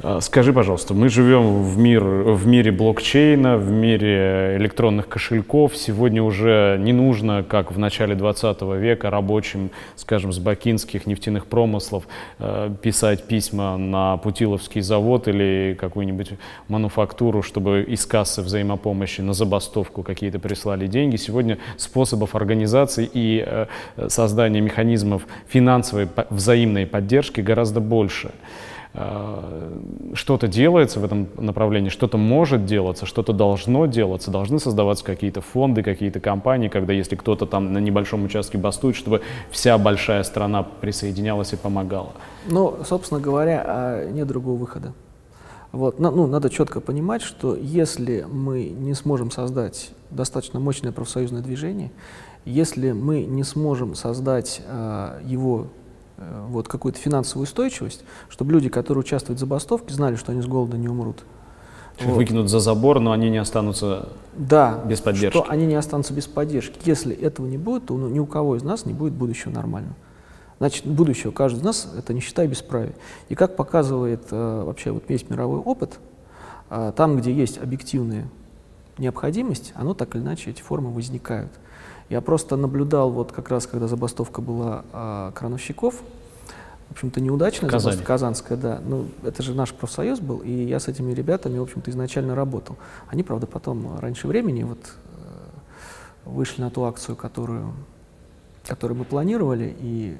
А, скажи, пожалуйста, мы живем в, мир, в мире блокчейна, в мире электронных кошельков. Сегодня уже не нужно, как в начале 20 века, рабочим, скажем, с бакинских нефтяных промыслов э, писать письма на Путиловский завод или какую-нибудь мануфактуру, чтобы из кассы взаимопомощи на забастовку какие-то прислали деньги. Сегодня способов организации и э, создания механизмов финансовой взаимной поддержки гораздо больше. Э, что-то делается в этом направлении, что-то может делаться, что-то должно делаться, должны создаваться какие-то фонды, какие-то компании, когда если кто-то там на небольшом участке бастует, чтобы вся большая страна присоединялась и помогала. Ну, собственно говоря, а нет другого выхода. Вот, ну, надо четко понимать, что если мы не сможем создать достаточно мощное профсоюзное движение, если мы не сможем создать э, его вот, какую-то финансовую устойчивость, чтобы люди, которые участвуют в забастовке, знали, что они с голода не умрут. Вот. Выкинут за забор, но они не останутся да, без поддержки. что они не останутся без поддержки. Если этого не будет, то ни у кого из нас не будет будущего нормального. Значит, будущего каждый из нас — это нищета и бесправие. И как показывает э, вообще вот весь мировой опыт, э, там, где есть объективная необходимость, оно так или иначе, эти формы возникают. Я просто наблюдал, вот как раз, когда забастовка была а, крановщиков, в общем-то, неудачная забастовка, казанская, да. Ну, это же наш профсоюз был, и я с этими ребятами, в общем-то, изначально работал. Они, правда, потом раньше времени вот э, вышли на ту акцию, которую, которую мы планировали, и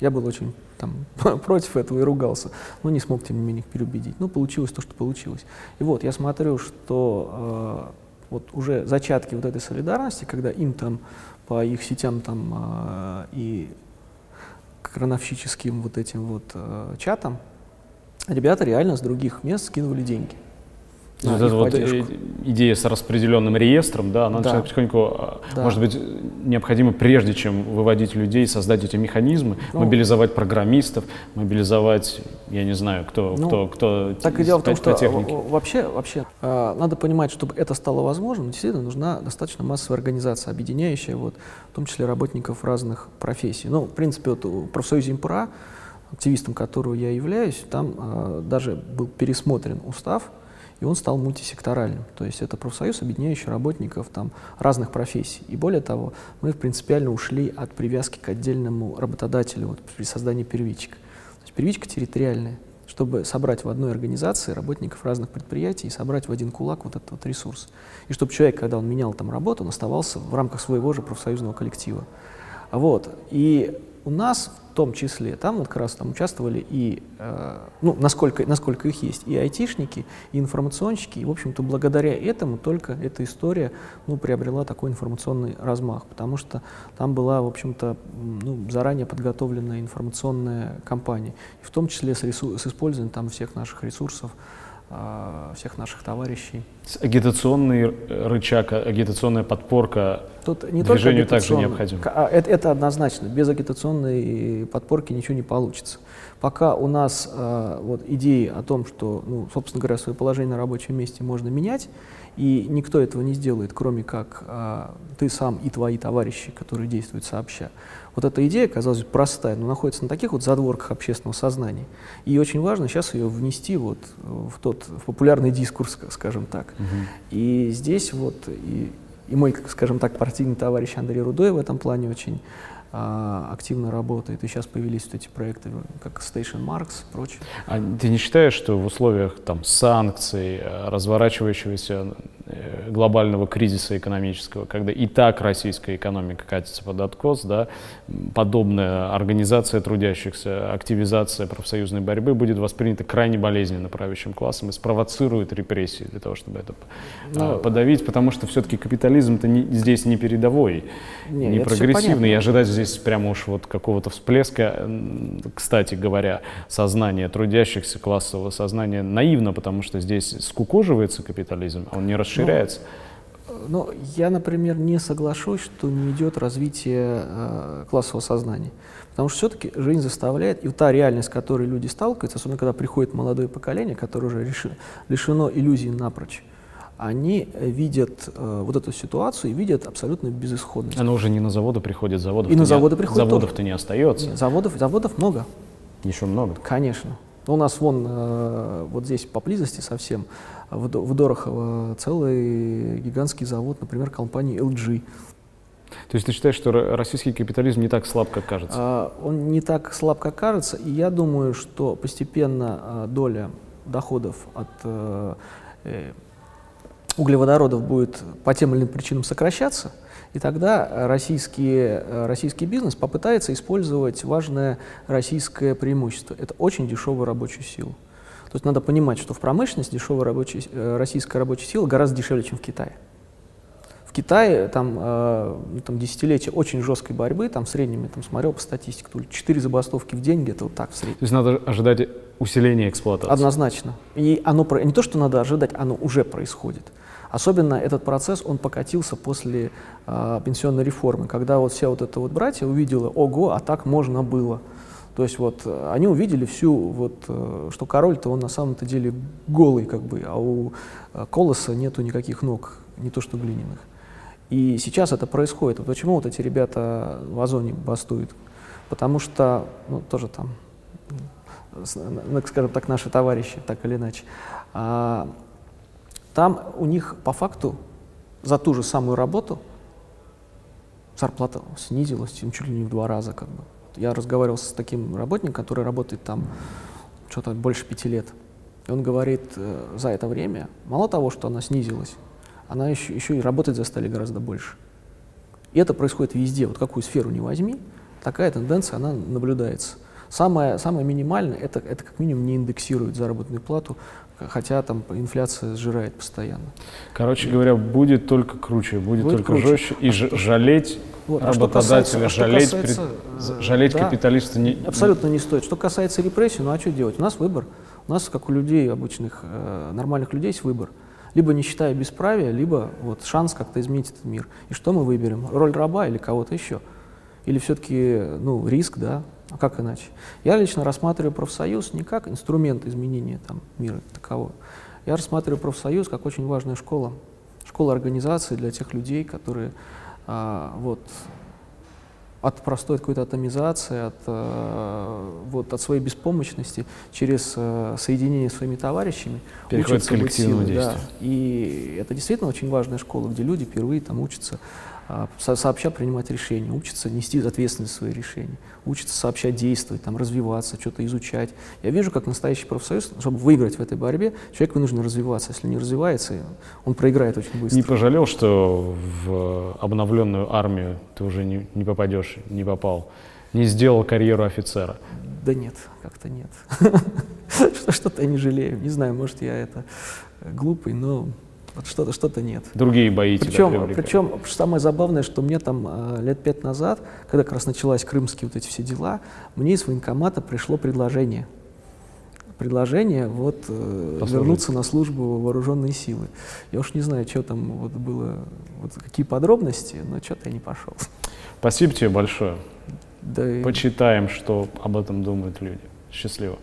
я был очень там, против этого и ругался, но не смог, тем не менее, их переубедить. Ну, получилось то, что получилось. И вот, я смотрю, что э, вот уже зачатки вот этой солидарности, когда им там по их сетям там э, и крановщическим вот этим вот э, чатам ребята реально с других мест скидывали деньги. Вот эта вот идея с распределенным реестром, да, она да. потихоньку, а, да. может быть, необходимо прежде чем выводить людей, создать эти механизмы, ну, мобилизовать программистов, мобилизовать, я не знаю, кто, ну, кто, кто. Так и дело в том, что вообще, вообще э, надо понимать, чтобы это стало возможным, действительно нужна достаточно массовая организация, объединяющая, вот, в том числе работников разных профессий. Ну, в принципе, вот в профсоюзе импра, активистом которого я являюсь, там э, даже был пересмотрен устав и он стал мультисекторальным. То есть это профсоюз, объединяющий работников там, разных профессий. И более того, мы принципиально ушли от привязки к отдельному работодателю вот, при создании первичек. То есть первичка территориальная, чтобы собрать в одной организации работников разных предприятий и собрать в один кулак вот этот вот ресурс. И чтобы человек, когда он менял там работу, он оставался в рамках своего же профсоюзного коллектива. Вот. И у нас в том числе, там вот как раз там участвовали и, э, ну, насколько, насколько их есть, и айтишники, и информационщики, и, в общем-то, благодаря этому только эта история, ну, приобрела такой информационный размах, потому что там была, в общем-то, ну, заранее подготовленная информационная кампания, в том числе с, ресурс, с использованием там всех наших ресурсов, всех наших товарищей. Агитационный рычаг, агитационная подпорка Тут не движению также необходим. А, это, это однозначно. Без агитационной подпорки ничего не получится. Пока у нас э, вот идеи о том, что, ну, собственно говоря, свое положение на рабочем месте можно менять, и никто этого не сделает, кроме как э, ты сам и твои товарищи, которые действуют сообща. Вот эта идея, казалось бы, простая, но находится на таких вот задворках общественного сознания. И очень важно сейчас ее внести вот в тот в популярный дискурс, скажем так. Угу. И здесь вот и, и мой, скажем так, партийный товарищ Андрей Рудой в этом плане очень а, активно работает, и сейчас появились вот эти проекты, как Station Marks и прочее. А ты не считаешь, что в условиях там, санкций, э, разворачивающегося э, глобального кризиса экономического, когда и так российская экономика катится под откос, да, подобная организация трудящихся, активизация профсоюзной борьбы будет воспринята крайне болезненно правящим классом и спровоцирует репрессии для того, чтобы это Но... Ну, подавить, потому что все-таки капитализм-то не, здесь не передовой, не, не прогрессивный, и ожидать здесь здесь прямо уж вот какого-то всплеска, кстати говоря, сознания трудящихся, классового сознания наивно, потому что здесь скукоживается капитализм, он не расширяется. Ну, ну я, например, не соглашусь, что не идет развитие э, классового сознания. Потому что все-таки жизнь заставляет, и та реальность, с которой люди сталкиваются, особенно когда приходит молодое поколение, которое уже решено, лишено иллюзий напрочь, они видят э, вот эту ситуацию и видят абсолютно безысходность. Оно уже не на заводы приходит, заводов и на заводы приходит заводов-то не остается. Нет, заводов, заводов много. Еще много? Конечно. У нас вон э, вот здесь поблизости совсем в, До- в Дорохово целый гигантский завод, например, компании LG. То есть ты считаешь, что ро- российский капитализм не так слаб, как кажется? А, Он не так слаб, как кажется, и я думаю, что постепенно а, доля доходов от э, э, углеводородов будет по тем или иным причинам сокращаться, и тогда российские, э, российский бизнес попытается использовать важное российское преимущество. Это очень дешевая рабочая сила. То есть надо понимать, что в промышленности дешевая рабочая, э, российская рабочая сила гораздо дешевле, чем в Китае. В Китае там, э, ну, там десятилетия очень жесткой борьбы, там в среднем, я там смотрел по статистике, то ли 4 забастовки в день, где-то вот так в среднем. То есть надо ожидать усиления эксплуатации. Однозначно. И оно не то, что надо ожидать, оно уже происходит. Особенно этот процесс, он покатился после а, пенсионной реформы, когда вот вся вот эта вот братья увидела, ого, а так можно было. То есть вот э, они увидели всю, вот, э, что король-то он на самом-то деле голый, как бы, а у э, колоса нету никаких ног, не то что глиняных. И сейчас это происходит. Вот почему вот эти ребята в Озоне бастуют? Потому что, ну, тоже там, скажем так, наши товарищи, так или иначе, а, там у них по факту за ту же самую работу зарплата снизилась чуть ли не в два раза. Как бы. Я разговаривал с таким работником, который работает там что-то больше пяти лет. И он говорит, э, за это время, мало того, что она снизилась, она еще, еще и работать заставили гораздо больше. И это происходит везде. Вот какую сферу не возьми, такая тенденция, она наблюдается. Самое, самое минимальное, это, это как минимум не индексирует заработную плату, хотя там инфляция сжирает постоянно. Короче говоря, будет только круче, будет, Будет только круче. жестче. И ж- жалеть Вот. А что работодателя, касается- а что жалеть, касается, пред- э, жалеть да, капиталиста не... Абсолютно не стоит. Что касается репрессий, ну а что делать? У нас выбор. У нас, как у людей, обычных, э, нормальных людей, есть выбор. Либо не считая бесправия, либо вот шанс как-то изменить этот мир. И что мы выберем? Роль раба или кого-то еще? Или все-таки ну, риск, да? А как иначе? Я лично рассматриваю профсоюз не как инструмент изменения там, мира такового. Я рассматриваю профсоюз как очень важная школа. Школа организации для тех людей, которые а, вот, от простой какой-то атомизации, от, э, вот, от своей беспомощности через э, соединение с своими товарищами Переходит учатся быть силой, да. И это действительно очень важная школа, где люди впервые там учатся а, сообща принимать решения, учатся нести ответственность за свои решения, учатся сообща действовать, там, развиваться, что-то изучать. Я вижу, как настоящий профсоюз, чтобы выиграть в этой борьбе, человек вынужден развиваться. Если не развивается, он проиграет очень быстро. Не пожалел, что в обновленную армию ты уже не, не попадешь, не попал, не сделал карьеру офицера? Да нет, как-то нет. Что- Что-то я не жалею. Не знаю, может, я это э, глупый, но вот что-то что-то нет. Другие бои тебя Причем, привлекали. причем самое забавное, что мне там э, лет пять назад, когда как раз началась крымские вот эти все дела, мне из военкомата пришло предложение. Предложение вот э, Послужить. вернуться на службу вооруженные силы. Я уж не знаю, что там вот было, вот какие подробности, но что-то я не пошел. Спасибо тебе большое. Да и- Почитаем, что об этом думают люди. Счастливо.